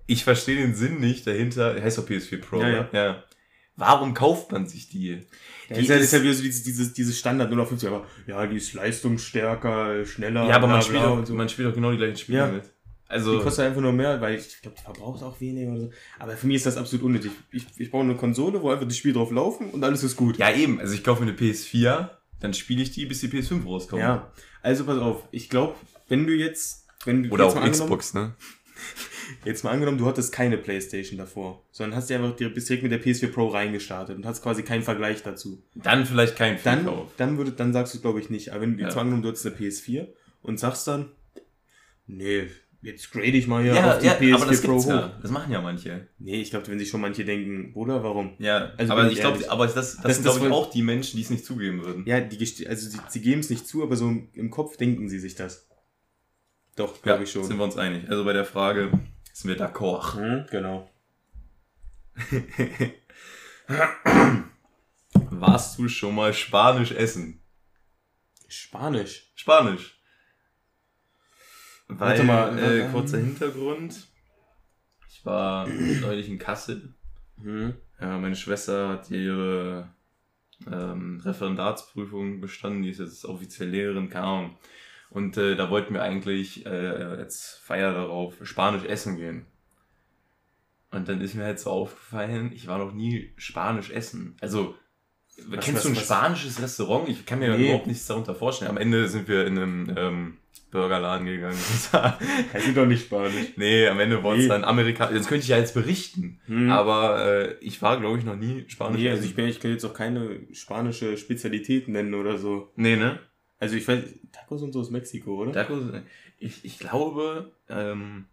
ich verstehe den Sinn nicht dahinter. Heißt doch PS4 Pro, Ja, oder? ja. Warum kauft man sich die? Ja, Die ist ja, ist- ja wieder so dieses, dieses, dieses Standard 050, aber ja, die ist leistungsstärker, schneller. Ja, aber man spielt, und so. man spielt doch genau die gleichen Spiele Ja. mit. Die Also, kostet einfach nur mehr, weil ich glaube, die verbraucht auch weniger oder so. Aber für mich ist das absolut unnötig. Ich, ich brauche eine Konsole, wo einfach die Spiele drauf laufen und alles ist gut. ja eben, also ich kaufe mir eine PS4, dann spiele ich die, bis die PS5 rauskommt. Ja, also pass auf. Ich glaube, wenn du jetzt, wenn du Oder jetzt auch Xbox, ne? Jetzt mal angenommen, du hattest keine Playstation davor, sondern hast dir einfach direkt mit der PS4 Pro reingestartet und hast quasi keinen Vergleich dazu. Dann vielleicht kein Dann, dann würde, dann sagst du glaube ich nicht. Aber wenn du Ja. jetzt mal angenommen, du hattest eine PS4 und sagst dann, nee, jetzt grade ich mal hier Ja, auf die ja, PS4 aber das Pro gibt's hoch. ja. Das machen ja manche. Nee, ich glaube, wenn sich schon manche denken, Bruder, warum? Ja, Also aber ich glaube, aber das, das, Das- sind glaube ich auch die Menschen, die es nicht zugeben würden. Ja, die, also sie, sie geben es nicht zu, aber so im, im Kopf denken sie sich das. Doch, glaube ich schon. sind wir uns einig. Also bei der Frage sind wir d'accord. Hm, genau. Warst du schon mal Spanisch essen? Spanisch. Spanisch. Weil, Warte mal, äh, kurzer Hintergrund. Ich war neulich in Kassel. Hm. Ja, meine Schwester hat ihre ähm, Referendatsprüfung bestanden, die ist jetzt offiziell Lehrerin, keine Ahnung. Und äh, da wollten wir eigentlich äh, als Feier darauf Spanisch essen gehen. Und dann ist mir halt so aufgefallen, ich war noch nie Spanisch essen. Also, Was- kennst was- du ein was- spanisches Restaurant? Ich kann mir Nee. überhaupt nichts darunter vorstellen. Am Ende sind wir in einem ähm, Burgerladen gegangen. Das sind doch nicht Spanisch. nee, am Ende war es Nee. dann Amerika. Das könnte ich ja jetzt berichten. Hm. Aber äh, ich war, glaube ich, noch nie Spanisch nee, also ich, bin, ich kann jetzt auch keine spanische Spezialität nennen oder so. Nee, ne? Also ich weiß, Tacos und so ist Mexiko, oder? Tacos, ich, ich glaube, ähm,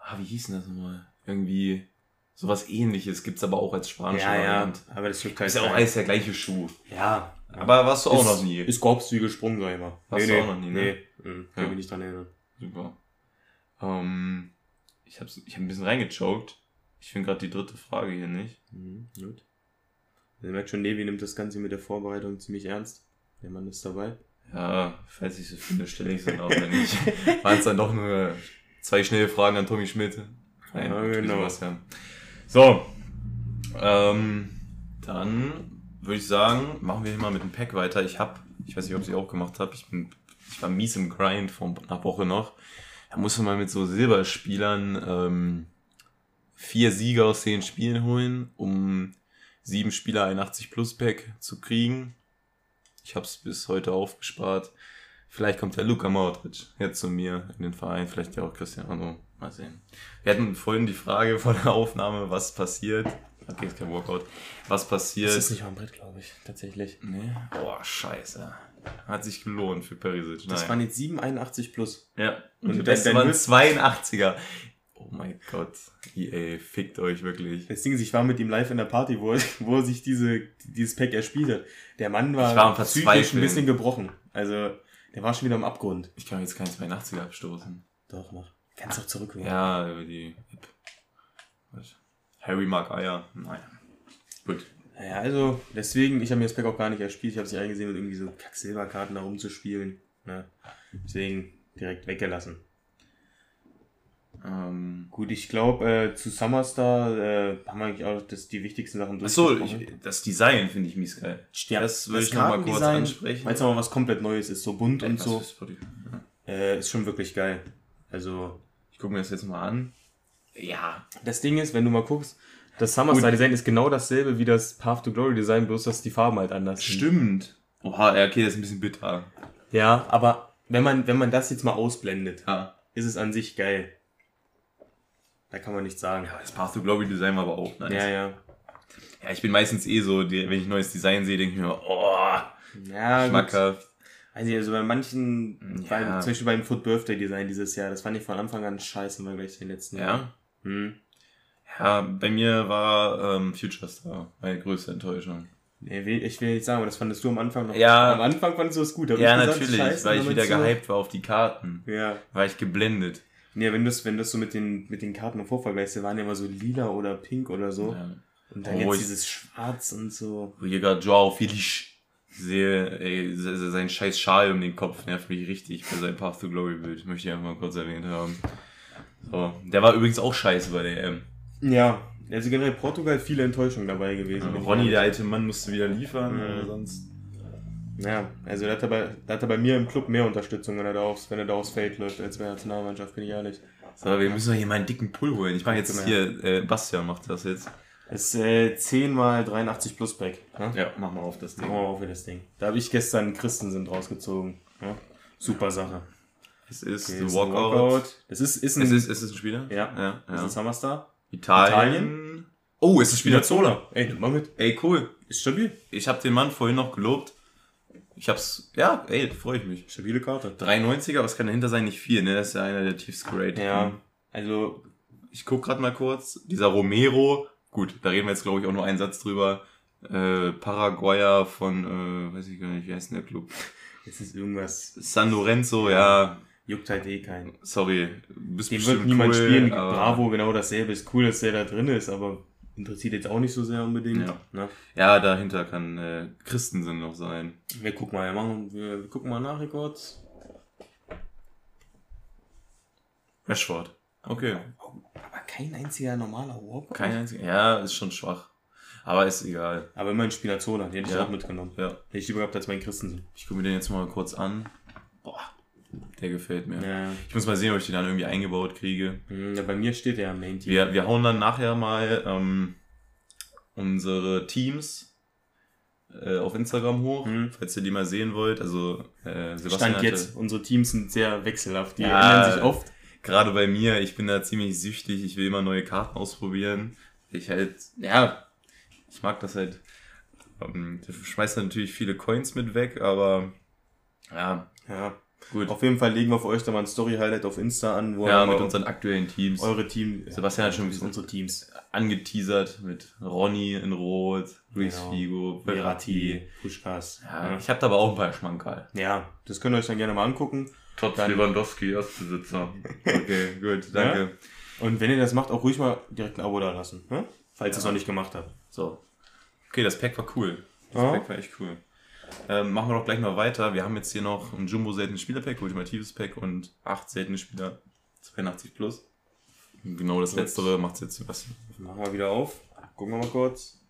ah, wie hieß denn das nochmal? Irgendwie sowas ähnliches gibt's aber auch als spanische ja, ja, Variante. aber das Ist ja auch alles der gleiche Schuh. Ja. Aber warst du auch ist, noch nie. Ist Korps wie gesprungen, sag ich mal. Warst du auch noch nie, ne? Nee, hm, kann Ja. mich nicht dran erinnern. Super. Ähm, ich habe ich hab ein bisschen reingechoked. Ich finde gerade die dritte Frage hier nicht. Mhm, gut. Also ihr merkt schon, Levi nimmt das Ganze mit der Vorbereitung ziemlich ernst. Der Mann ist dabei. Ja, falls ich so finde, stelle ich es dann auch. Wenn nicht, waren es dann doch nur zwei schnelle Fragen an Tommy Schmidt. Nein, Ja, genau. Sebastian. So, ähm, dann würde ich sagen, machen wir hier mal mit dem Pack weiter. Ich habe, ich weiß nicht, ob ich auch gemacht habe, ich bin, ich war mies im Grind vor einer Woche noch. Da musste man mit so Silberspielern ähm, vier Sieger aus zehn Spielen holen, um sieben Spieler 81 Plus Pack zu kriegen. Ich habe es bis heute aufgespart. Vielleicht kommt der Luka Modric jetzt zu mir in den Verein, vielleicht ja auch Cristiano. Mal sehen. Wir hatten vorhin die Frage vor der Aufnahme, was passiert. Okay, ist kein Workout. Was passiert? nicht am Brett, glaube ich, tatsächlich. nee. Boah, scheiße. Hat sich gelohnt für Perisic. Das Nein. waren jetzt 781 plus. ja. Und Und dein waren Höchst- 82er. Oh mein Gott. EA, fickt euch wirklich. Das Ding ist, ich war mit ihm live in der Party, wo er, wo sich diese, dieses Pack erspielt hat. Der Mann war, Ich war psychisch ein bisschen gebrochen. Also, der war schon wieder am Abgrund. Ich kann jetzt keinen 82er abstoßen. Doch, mach. Kannst doch zurückwählen. Ja, über die App. Was? Harry mag Eier. Naja. Gut. Naja, also, deswegen, ich habe mir das Pack auch gar nicht erspielt. Ich habe es nicht eingesehen, mit irgendwie so Kack-Silberkarten da rumzuspielen. Ne? Deswegen direkt weggelassen. Ähm, Gut, ich glaube, äh, zu Summerstar äh, haben wir eigentlich auch das, die wichtigsten Sachen Achso, durchgesprochen. ich, das Design finde ich mies geil. Ja, das würde ich noch mal kurz ansprechen. Weil es aber was komplett Neues ist, so bunt und Das so. ist wirklich- Äh, ist schon wirklich geil. Also, Ich gucke mir das jetzt mal an. Ja. das Ding ist, wenn du mal guckst, das Summerstar-Design ist genau dasselbe wie das Path to Glory-Design, bloß dass die Farben halt anders sind. Stimmt. Oha, ja, okay, das ist ein bisschen bitter. Ja, aber wenn man, wenn man das jetzt mal ausblendet, Ja. ist es an sich geil. Da kann man nichts sagen. Das Path to Glory Design war aber auch nice. Ja, ja. Ja, ich bin meistens eh so, wenn ich neues Design sehe, denke ich mir, oh, Ja, gut. Also, also bei manchen, Ja. bei, zum Beispiel beim Foot Birthday Design dieses Jahr, das fand ich von Anfang an scheiße, war gleich den letzten Jahr. Ja. Hm. Ja, bei mir war ähm, Future Star meine größte Enttäuschung. Nee, ich will nicht sagen, aber das fandest du am Anfang noch. Ja. Am Anfang fandest du es gut. Ja, gesagt, natürlich, scheiße, weil ich wieder so- gehypt war auf die Karten. Ja. War ich geblendet. Nee, wenn du es wenn du's so mit den, mit den Karten im Vorvergleichst, die waren ja immer so lila oder pink oder so. Ja. Und dann Oh, jetzt dieses Schwarz und so. Gerade Joao Felix sehe, ey, se- se- sein scheiß Schal um den Kopf nervt mich richtig bei seinem Path to Glory Bild. Möchte ich einfach mal kurz erwähnt haben. So. Der war übrigens auch scheiße bei der EM. Ja, also generell Portugal viele Enttäuschungen dabei gewesen. ich Ronny, der alte Mann, musste wieder liefern, Mhm. äh, sonst. Ja, also da hat, er bei, da hat er bei mir im Club mehr Unterstützung, wenn er da aufs, wenn er da aufs Feld läuft, als bei der Nationalmannschaft, bin ich ehrlich. So, wir müssen doch hier mal einen dicken Pull holen. Ich mache jetzt hier, äh, Bastian macht das jetzt. Ist äh, 10 mal 83 plus Pack. Ne? Ja, mach mal auf das Ding. Machen wir mal auf das Ding. Da habe ich gestern Christensen rausgezogen. Ja? Super Sache. Es ist Okay, The ist ein Walkout. Das ist, ist ein, Es ist, es ist ein Spieler? Ja. ja, ist ja. ein Summerstar. Italien. Oh, es ist Spinazzola. Ey, nimm mal mit. Ey, cool. Ist stabil. Ich habe den Mann vorhin noch gelobt. Ich hab's, ja, ey, freue ich mich. Stabile Karte. 390er, was kann dahinter sein? Nicht viel, ne? Das ist ja einer der tiefst geratet. Ja, also Ich guck gerade mal kurz. Dieser Romero, gut, da reden wir jetzt, glaube ich, auch nur einen Satz drüber. Äh, Paraguayer von, äh, weiß ich gar nicht, wie heißt denn der Club? es ist irgendwas, San Lorenzo, ja, juckt halt eh keinen. sorry. Bist Den wird niemand cool, spielen. Bravo, genau dasselbe. Ist cool, dass der da drin ist, aber interessiert jetzt auch nicht so sehr unbedingt. Ja. Ne? Ja, dahinter kann äh, Christensen noch sein. Wir gucken mal, wir, machen, wir gucken mal nach, kurz. Rashford. Okay. Kein einziger normaler Walker. Kein einziger. Ja, ist schon schwach. Aber ist egal. Aber immerhin Spinazzola, den hätte ich Ja. auch mitgenommen. Ja. Hätte ich lieber gehabt als mein Christensen. Ich gucke mir den jetzt mal kurz an. Boah, der gefällt mir. Ja. Ich muss mal sehen, ob ich den dann irgendwie eingebaut kriege. Hm, Ja, bei mir steht der am Main Team. Wir, wir hauen dann nachher mal ähm, unsere Teams äh, auf Instagram hoch, Mhm. falls ihr die mal sehen wollt. Also äh, Sebastian Stand hatte- jetzt, unsere Teams sind sehr wechselhaft. Die ändern sich oft. Gerade bei mir, ich bin da ziemlich süchtig. Ich will immer neue Karten ausprobieren. Ich halt, ja, ich mag das halt. Ähm, du schmeißt natürlich viele Coins mit weg, aber ja, Ja. gut. Auf jeden Fall legen wir für euch da mal ein Story-Highlight auf Insta an, wo Ja, mit unseren aktuellen Teams. eure Team. Sebastian hat schon ein bisschen- unsere Teams. angeteasert mit Ronny in Rot, Luis Genau. Figo, Verratti. Puschkas. Ja, ich habe da aber auch ein paar Schmankerl. Ja, das könnt ihr euch dann gerne mal angucken. Trotz Dann- Lewandowski, Erstbesitzer. Okay, gut, danke. Und wenn ihr das macht, auch ruhig mal direkt ein Abo da lassen. Ne? Falls ihr es noch nicht gemacht habt. So. Okay, das Pack war cool. Das Ja. Pack war echt cool. Ähm, machen wir doch gleich mal weiter. Wir haben jetzt hier noch ein Jumbo seltenes Spielerpack, ultimatives Pack und 8 seltene Spieler 82 plus. Genau das letztere macht jetzt Sebastian. Machen wir wieder auf. Gucken wir mal kurz.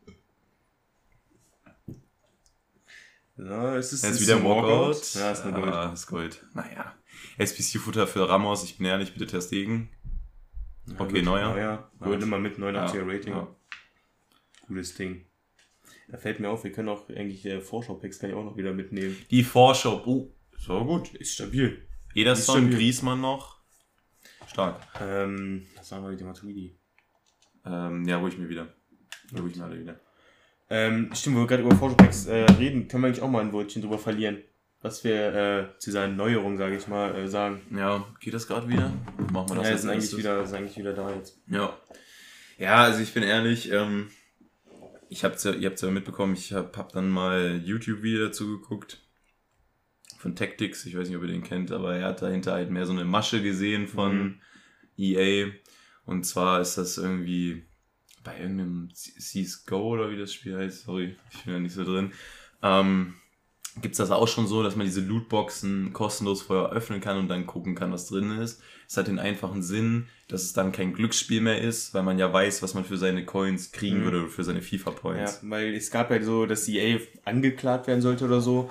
So, es ist, Jetzt wieder ein ein Walkout. Ja, ist eine Gold. Ah, ist Gold. Naja. SPC-Futter für Ramos, ich bin ehrlich, bitte Ter Stegen. Okay, gut, neuer. Neuer. Aber nimm mal mit, 89er Ja, Rating. ja. Cooles Ding. Da fällt mir auf, wir können auch eigentlich äh, Vorschau-Packs kann ich auch noch wieder mitnehmen. Die Vorschau. Oh, so gut. Ist stabil. Ederson, stabil. Griezmann noch. Stark. Ähm, was sagen wir mit dem Matuidi? Ähm, ja, ruhig mir wieder. Ruhig mir alle wieder. Ähm, stimmt, wo wir gerade über Vorschau-Packs äh, reden, können wir eigentlich auch mal ein Wörtchen drüber verlieren. Was wir äh, zu seinen Neuerungen, sage ich mal, äh, sagen. Ja, geht das gerade wieder? machen wir das Ja, als sind eigentlich wieder, sind eigentlich wieder da jetzt. Ja. Ja, also ich bin ehrlich, ähm, ich hab's ja, ihr habt's ja mitbekommen, ich hab, hab dann mal YouTube-Video dazu geguckt. Von Tactics, ich weiß nicht, ob ihr den kennt, aber er hat dahinter halt mehr so eine Masche gesehen von EA. Und zwar ist das irgendwie bei irgendeinem CSGO oder wie das Spiel heißt, sorry, ich bin da nicht so drin. Ähm, gibt's das auch schon so, dass man diese Lootboxen kostenlos vorher öffnen kann und dann gucken kann, was drin ist. Es hat den einfachen Sinn, dass es dann kein Glücksspiel mehr ist, weil man ja weiß, was man für seine Coins kriegen Mhm. würde oder für seine Ja, FIFA-Points. weil es gab ja so, dass EA angeklagt werden sollte oder so,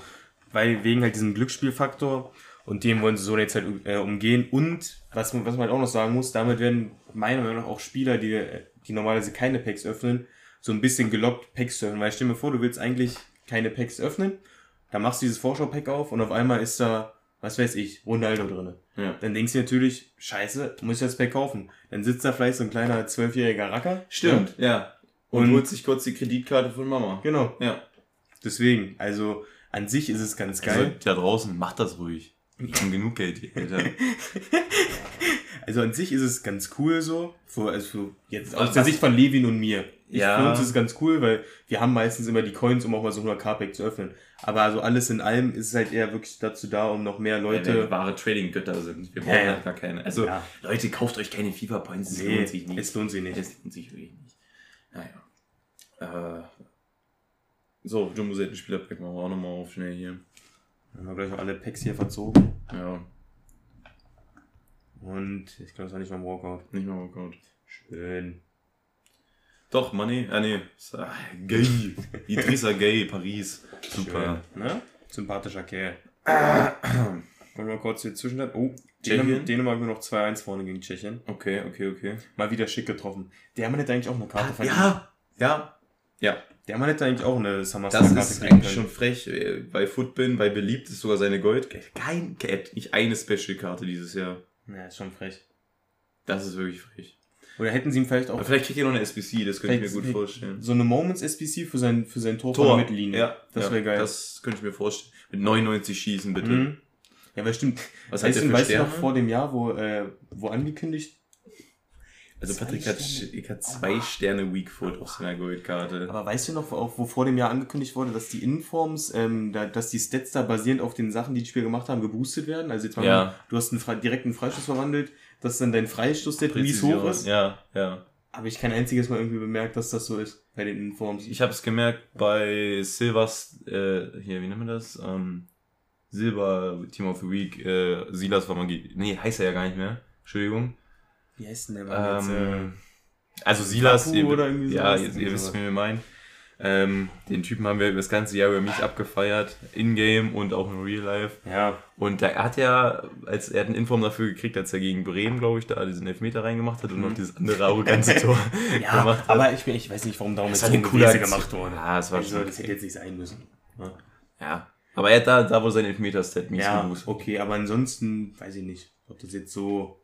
weil wegen halt diesem Glücksspielfaktor und dem wollen sie so jetzt halt äh, umgehen. Und was, man- was man halt auch noch sagen muss, damit werden meiner Meinung nach auch Spieler, die, äh, die normalerweise keine Packs öffnen, so ein bisschen gelockt, Packs zu öffnen. Weil stell dir vor, du willst eigentlich keine Packs öffnen, dann machst du dieses Vorschau-Pack auf und auf einmal ist da, was weiß ich, Ronaldo drinne. Ja. Dann denkst du natürlich, scheiße, muss ich das Pack kaufen. Dann sitzt da vielleicht so ein kleiner zwölfjähriger Racker. Stimmt, ja. Und, Und- holt sich kurz die Kreditkarte von Mama. Genau. Ja. Deswegen, also an sich ist es ganz Also, geil. da draußen, macht das ruhig. Wir haben genug Geld hier, Alter. Also an sich ist es ganz cool so. Für, also jetzt aus der Sicht von Levin und mir. Ich, Ja. Für uns ist es ganz cool, weil wir haben meistens immer die Coins, um auch mal so 100k-Pack zu öffnen. Aber also alles in allem ist es halt eher wirklich dazu da, um noch mehr Leute, wenn wir wahre Trading-Götter sind. Wir brauchen Ja, halt gar keine. Also, Ja. Leute, kauft euch keine FIFA-Points, das Nee, lohnt sich nicht. es lohnt sich nicht. Es lohnt sich wirklich nicht. Naja. Äh, so, Jumbo Set Spielerpack machen wir auch nochmal auf, schnell hier. Dann haben wir gleich alle Packs hier verzogen. Ja, Und ich glaube, das war nicht mal ein Walkout. nicht mal Workout. Schön. Doch, Money, ah nee, ah, Gay. Idrissa Gay, Paris. Super. Schön. Ne? Sympathischer Kerl. Wollen wir mal kurz hier zwischen... Oh? Dänemark, Dänemark nur noch 2-1 vorne gegen Tschechien. Okay, okay, okay. Mal wieder schick getroffen. Der Mann hätte eigentlich auch eine Karte verdient. Ja, ja, ja. Der Mann hätte eigentlich auch eine Summer Das ist eigentlich schon frech. Äh, Bei Footbin, bei Beliebt ist sogar seine Gold. Kein, nicht eine Special-Karte dieses Jahr. Ja, ist schon frech. Das ist wirklich frech. Oder hätten sie ihm vielleicht auch Aber vielleicht kriegt ihr noch eine SBC, das könnte ich mir gut vorstellen. so eine Moments SBC für sein, für sein Tor, von der Mittellinie. Ja, das ja, wäre geil. Das könnte ich mir vorstellen. Mit 99 schießen, bitte. Mhm. Ja, aber stimmt. Was du, für weißt du noch vor dem Jahr, wo, äh, wo angekündigt, Also Patrick hat, ich hat zwei Sterne Weakfoot auf seiner Goldkarte. aber weißt du noch, wo vor dem Jahr angekündigt wurde, dass die Informs, ähm, da, dass die Stats da basierend auf den Sachen, die die Spieler gemacht haben, geboostet werden? Also jetzt mal, Ja. du hast einen direkten Freistoß verwandelt, dass dann dein Freistoß-Stat mies hoch ist. Ja, ja. Habe ich kein einziges Mal irgendwie bemerkt, dass das so ist bei den Informs. Ich habe es gemerkt bei Silvers, äh, hier, wie nennt man das? Ähm, Silber Team of the Week, äh, Silas Wamagi. Nee, heißt er ja gar nicht mehr. Entschuldigung. Wie heißt denn der Mann jetzt? Äh, Ähm, also Silas, Papu ihr, oder irgendwie ja, ihr, ihr wisst, wen wir meinen. Ähm, den Typen haben wir das ganze Jahr über mich abgefeiert, in-game und auch in Real Life. ja, Und da er hat ja, als er hat einen Inform dafür gekriegt, als er gegen Bremen, glaube ich, da diesen Elfmeter reingemacht hat und noch dieses andere arrogante Tor Mhm. ja gemacht hat. aber ich, ich weiß nicht, warum darum Das jetzt eine ein coole gemacht wurde. Ja, es war also, schon das hätte jetzt nicht sein müssen. Ja, Ja. Aber er hat da, da wo sein Elfmeter-Stat mies ja geboostet. okay, aber ansonsten weiß ich nicht, ob das jetzt so,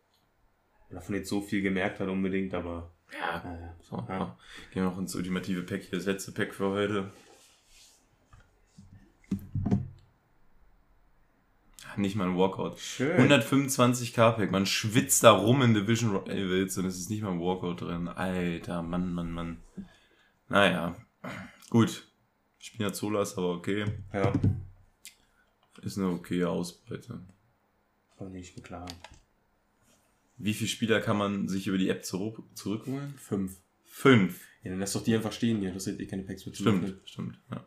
davon jetzt so viel gemerkt hat unbedingt, aber Ja. äh, So, Ja. ja. Gehen wir noch ins ultimative Pack hier, das letzte Pack für heute. Nicht mal ein Walkout. schön. 125k Pack, man schwitzt da rum in Division Rivals und es ist nicht mal ein Walkout drin. Alter, Mann, Mann, Mann. Naja, gut. Spinazzola ist aber okay. Ja, Ist eine okaye Ausbeute. kann ich beklagen. Wie viele Spieler kann man sich über die App zurück, zurückholen? Fünf. Fünf. Ja, dann lass doch die einfach stehen hier, das hätte eh keine Packs mit Stimmt, stimmt. Ja.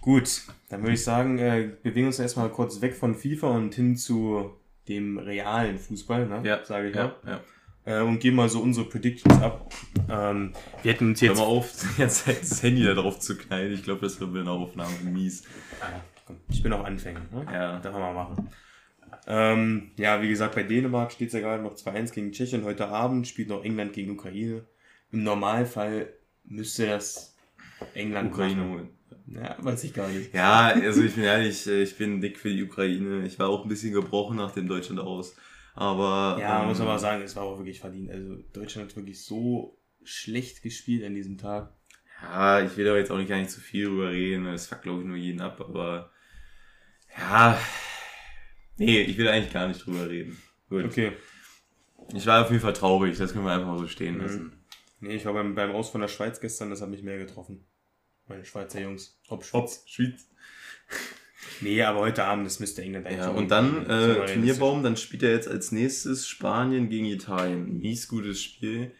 Gut, dann würde ich sagen, äh, bewegen wir uns erstmal kurz weg von FIFA und hin zu dem realen Fußball, ne? Ja, sage ich ja, mal. ja. Äh, und geben mal so unsere Predictions ab. Ähm, wir hätten uns Hör jetzt. mal auf, jetzt das Handy da drauf zu knallen. Ich glaube, das wird in der Aufnahme mies. Ah, komm, ich bin auch Anfänger, ne? Ja. Darf man mal machen. Ähm, ja, wie gesagt, bei Dänemark steht es ja gerade noch 2-1 gegen Tschechien. Heute Abend spielt noch England gegen Ukraine. Im Normalfall müsste das England Ukraine holen. Ja, weiß ich gar nicht. Ja, also ich bin ehrlich, äh, ich bin dick für die Ukraine. Ich war auch ein bisschen gebrochen nach dem Deutschland aus. Aber. Ja, ähm, muss man mal sagen, es war auch wirklich verdient. Also Deutschland hat wirklich so schlecht gespielt an diesem Tag. Ja, ich will da jetzt auch nicht gar nicht zu viel drüber reden. Das fuckt, glaube ich, nur jeden ab. Aber. Ja. Nee, ich will eigentlich gar nicht drüber reden. Gut. Okay. Ich war auf jeden Fall traurig, das können wir einfach mal so stehen Mhm. lassen. Nee, ich war beim, beim Aus von der Schweiz gestern, das hat mich mehr getroffen. Meine Schweizer Jungs. Ob Hopp, Schweiz. Nee, aber heute Abend, das müsste England eigentlich Ja, und dann äh, Turnierbaum, dann spielt er jetzt als nächstes Spanien gegen Italien. Mies gutes Spiel.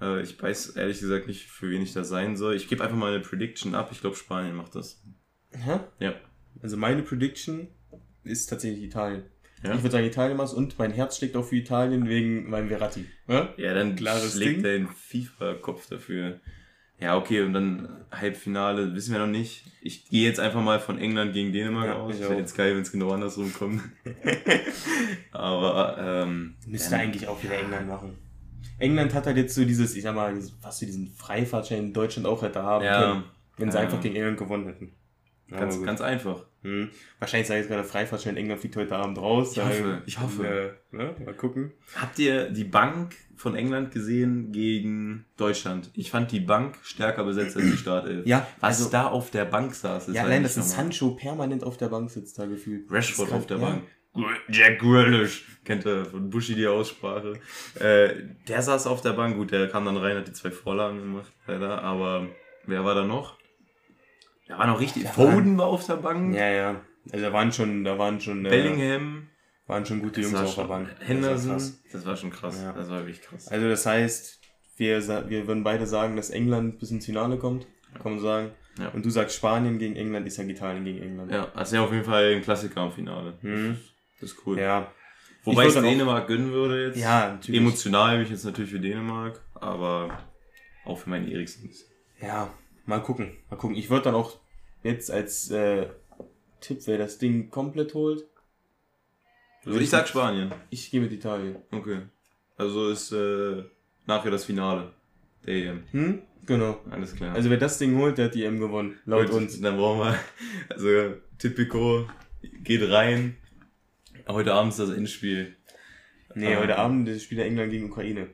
Äh, ich weiß ehrlich gesagt nicht, für wen ich da sein soll. Ich gebe einfach mal eine Prediction ab. Ich glaube, Spanien macht das. Hä? Ja. Also meine Prediction ist tatsächlich Italien. Ja? Ich würde sagen Italien macht's und mein Herz schlägt auch für Italien wegen meinem Verratti. Ja? Ja, dann Klares schlägt Ding. er den FIFA-Kopf dafür. Ja, okay, und dann Halbfinale, wissen wir noch nicht. Ich gehe jetzt einfach mal von England gegen Dänemark Ja, aus. ich Wäre auch. jetzt geil, wenn es genau andersrum kommt. Aber, ähm, Müsste ja, eigentlich auch wieder England machen. England hat halt jetzt so dieses, ich sag mal, was für diesen Freifahrtschein in Deutschland auch hätte haben Ja. können, wenn sie Ja. einfach gegen England gewonnen hätten. Ganz, gut. ganz einfach. Hm. Wahrscheinlich sage ich jetzt gerade Freifahrtschein, England fliegt heute Abend raus. Ich hoffe, Dann, ich hoffe. Äh, ne? Mal gucken. Habt ihr die Bank von England gesehen gegen Deutschland? Ich fand die Bank stärker besetzt als die Startelf. Ja, Was also- da auf der Bank saß, ist ja, allein, dass ein. Sancho permanent auf der Bank sitzt, da gefühlt. Rashford auf der ja. Bank. Jack Grealish, kennt er von Bushy die Aussprache. Äh, der saß auf der Bank, gut, der kam dann rein, hat die zwei Vorlagen gemacht, leider, aber wer war da noch? Da war noch richtig, Ja, Foden war auf der Bank, Ja, ja. Also da waren schon, da waren schon, äh, Bellingham, waren schon gute das Jungs auf der Bank. Das war Henderson, krass. das war schon krass, Ja. das war wirklich krass. Also das heißt, wir, wir würden beide sagen, dass England bis ins Finale kommt, kann man sagen. Ja. Und du sagst Spanien gegen England, ich sag Italien gegen England. Ja, das ist ja auf jeden Fall ein Klassiker im Finale. Hm. Das ist cool. Ja. Wobei Ich auch- Dänemark gönnen würde jetzt. Ja, natürlich. Emotional bin ich jetzt natürlich für Dänemark, aber auch für meinen Eriksen. Ja, mal gucken. Mal gucken. Ich würde dann auch jetzt als äh, Tipp, wer das Ding komplett holt. Also ich sag Spanien. Ich gehe mit Italien. Okay. Also ist äh, nachher das Finale der EM. Hm? Genau. Alles klar. Also wer das Ding holt, der hat die EM gewonnen. Laut Gut, uns. Dann brauchen wir, also Tipico geht rein. Heute Abend ist das Endspiel. Nee, Ah. heute Abend das Spiel der England gegen Ukraine.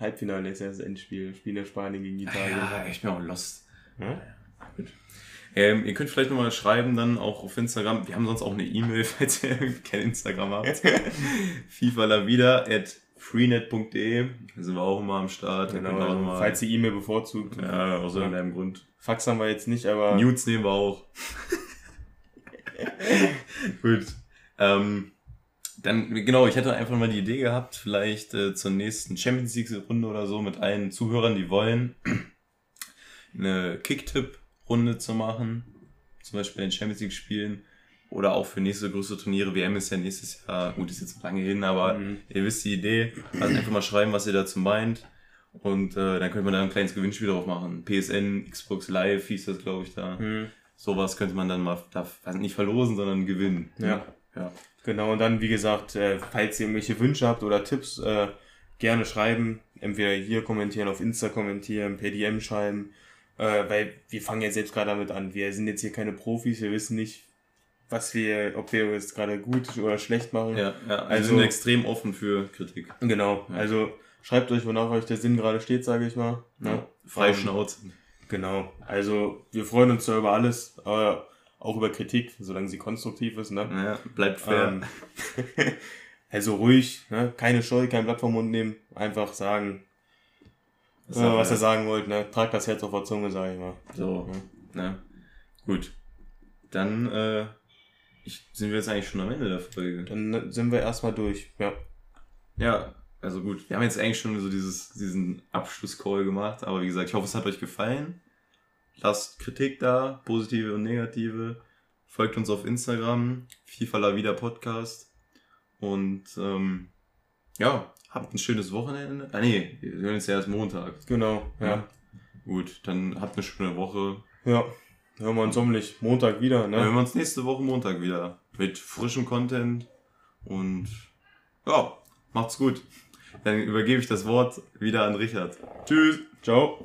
Halbfinale ist ja das Endspiel. Spiel der Spanien gegen Italien. Ja, ich bin auch lost. Ja? Gut. Ähm, ihr könnt vielleicht nochmal schreiben, dann auch auf Instagram. Wir haben sonst auch eine E-Mail, falls ihr kein Instagram habt. FIFA la vida at freenet.de. Da sind wir auch immer am Start. Genau, ihr auch also, falls die E-Mail bevorzugt. ja, aus irgendeinem Grund. Fax haben wir jetzt nicht, aber Nudes nehmen wir auch. Gut. Ähm, dann, genau, ich hätte einfach mal die Idee gehabt, vielleicht äh, zur nächsten Champions League-Runde oder so mit allen Zuhörern, die wollen, eine Kicktipp-Runde zu machen. Zum Beispiel in Champions League-Spielen. Oder auch für nächste größere Turniere. WM ist ja nächstes Jahr, gut, ist jetzt lange hin, aber Mhm. ihr wisst die Idee. Also einfach mal schreiben, was ihr dazu meint. Und äh, dann könnte man da ein kleines Gewinnspiel drauf machen. PSN, Xbox Live hieß das, glaube ich, da. Hm, Sowas könnte man dann mal, da, nicht verlosen, sondern gewinnen. Ja. ja. genau. Und dann, wie gesagt, äh, falls ihr irgendwelche Wünsche habt oder Tipps, äh, gerne schreiben. Entweder hier kommentieren, auf Insta kommentieren, per DM schreiben. Äh, weil wir fangen jetzt selbst gerade damit an. Wir sind jetzt hier keine Profis, wir wissen nicht, was wir, ob wir es gerade gut oder schlecht machen. Ja, ja. Also, wir sind extrem offen für Kritik. Genau. Ja. Also schreibt euch, wonach euch der Sinn gerade steht, sage ich mal. Ne? Freie Ähm, Schnauze. Genau. Also wir freuen uns zwar über alles, aber auch über Kritik, solange sie konstruktiv ist. Ne? Ja, bleibt fair. Ähm, also ruhig, ne? keine Scheu, kein Blatt vom Mund nehmen, einfach sagen, Das äh, auch was ihr alles. sagen wollt. Ne? Tragt das Herz auf der Zunge, sage ich mal. So, ne? Gut. Dann äh, ich, sind wir jetzt eigentlich schon am Ende der Folge. Dann sind wir erstmal durch. Ja. Ja, also gut. Wir haben jetzt eigentlich schon so dieses, diesen Abschlusscall gemacht, aber wie gesagt, ich hoffe, es hat euch gefallen. Lasst Kritik da, positive und negative. Folgt uns auf Instagram, FIFA La Vida Podcast. Und ähm, ja, habt ein schönes Wochenende. Ah nee, wir hören uns ja erst Montag. Genau. Ja. Ja. Gut, dann habt eine schöne Woche. ja. Hören wir uns hoffentlich Montag wieder. Dann hören Ne? wir uns nächste Woche Montag wieder mit frischem Content. Und ja, macht's gut. Dann übergebe ich das Wort wieder an Richard. Tschüss. Ciao.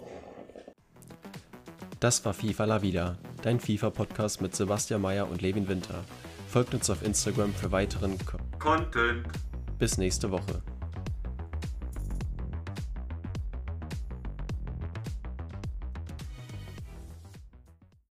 Das war FIFA La Vida, dein FIFA-Podcast mit Sebastian Mayer und Levin Winter. Folgt uns auf Instagram für weiteren. Ko Content. Bis nächste Woche.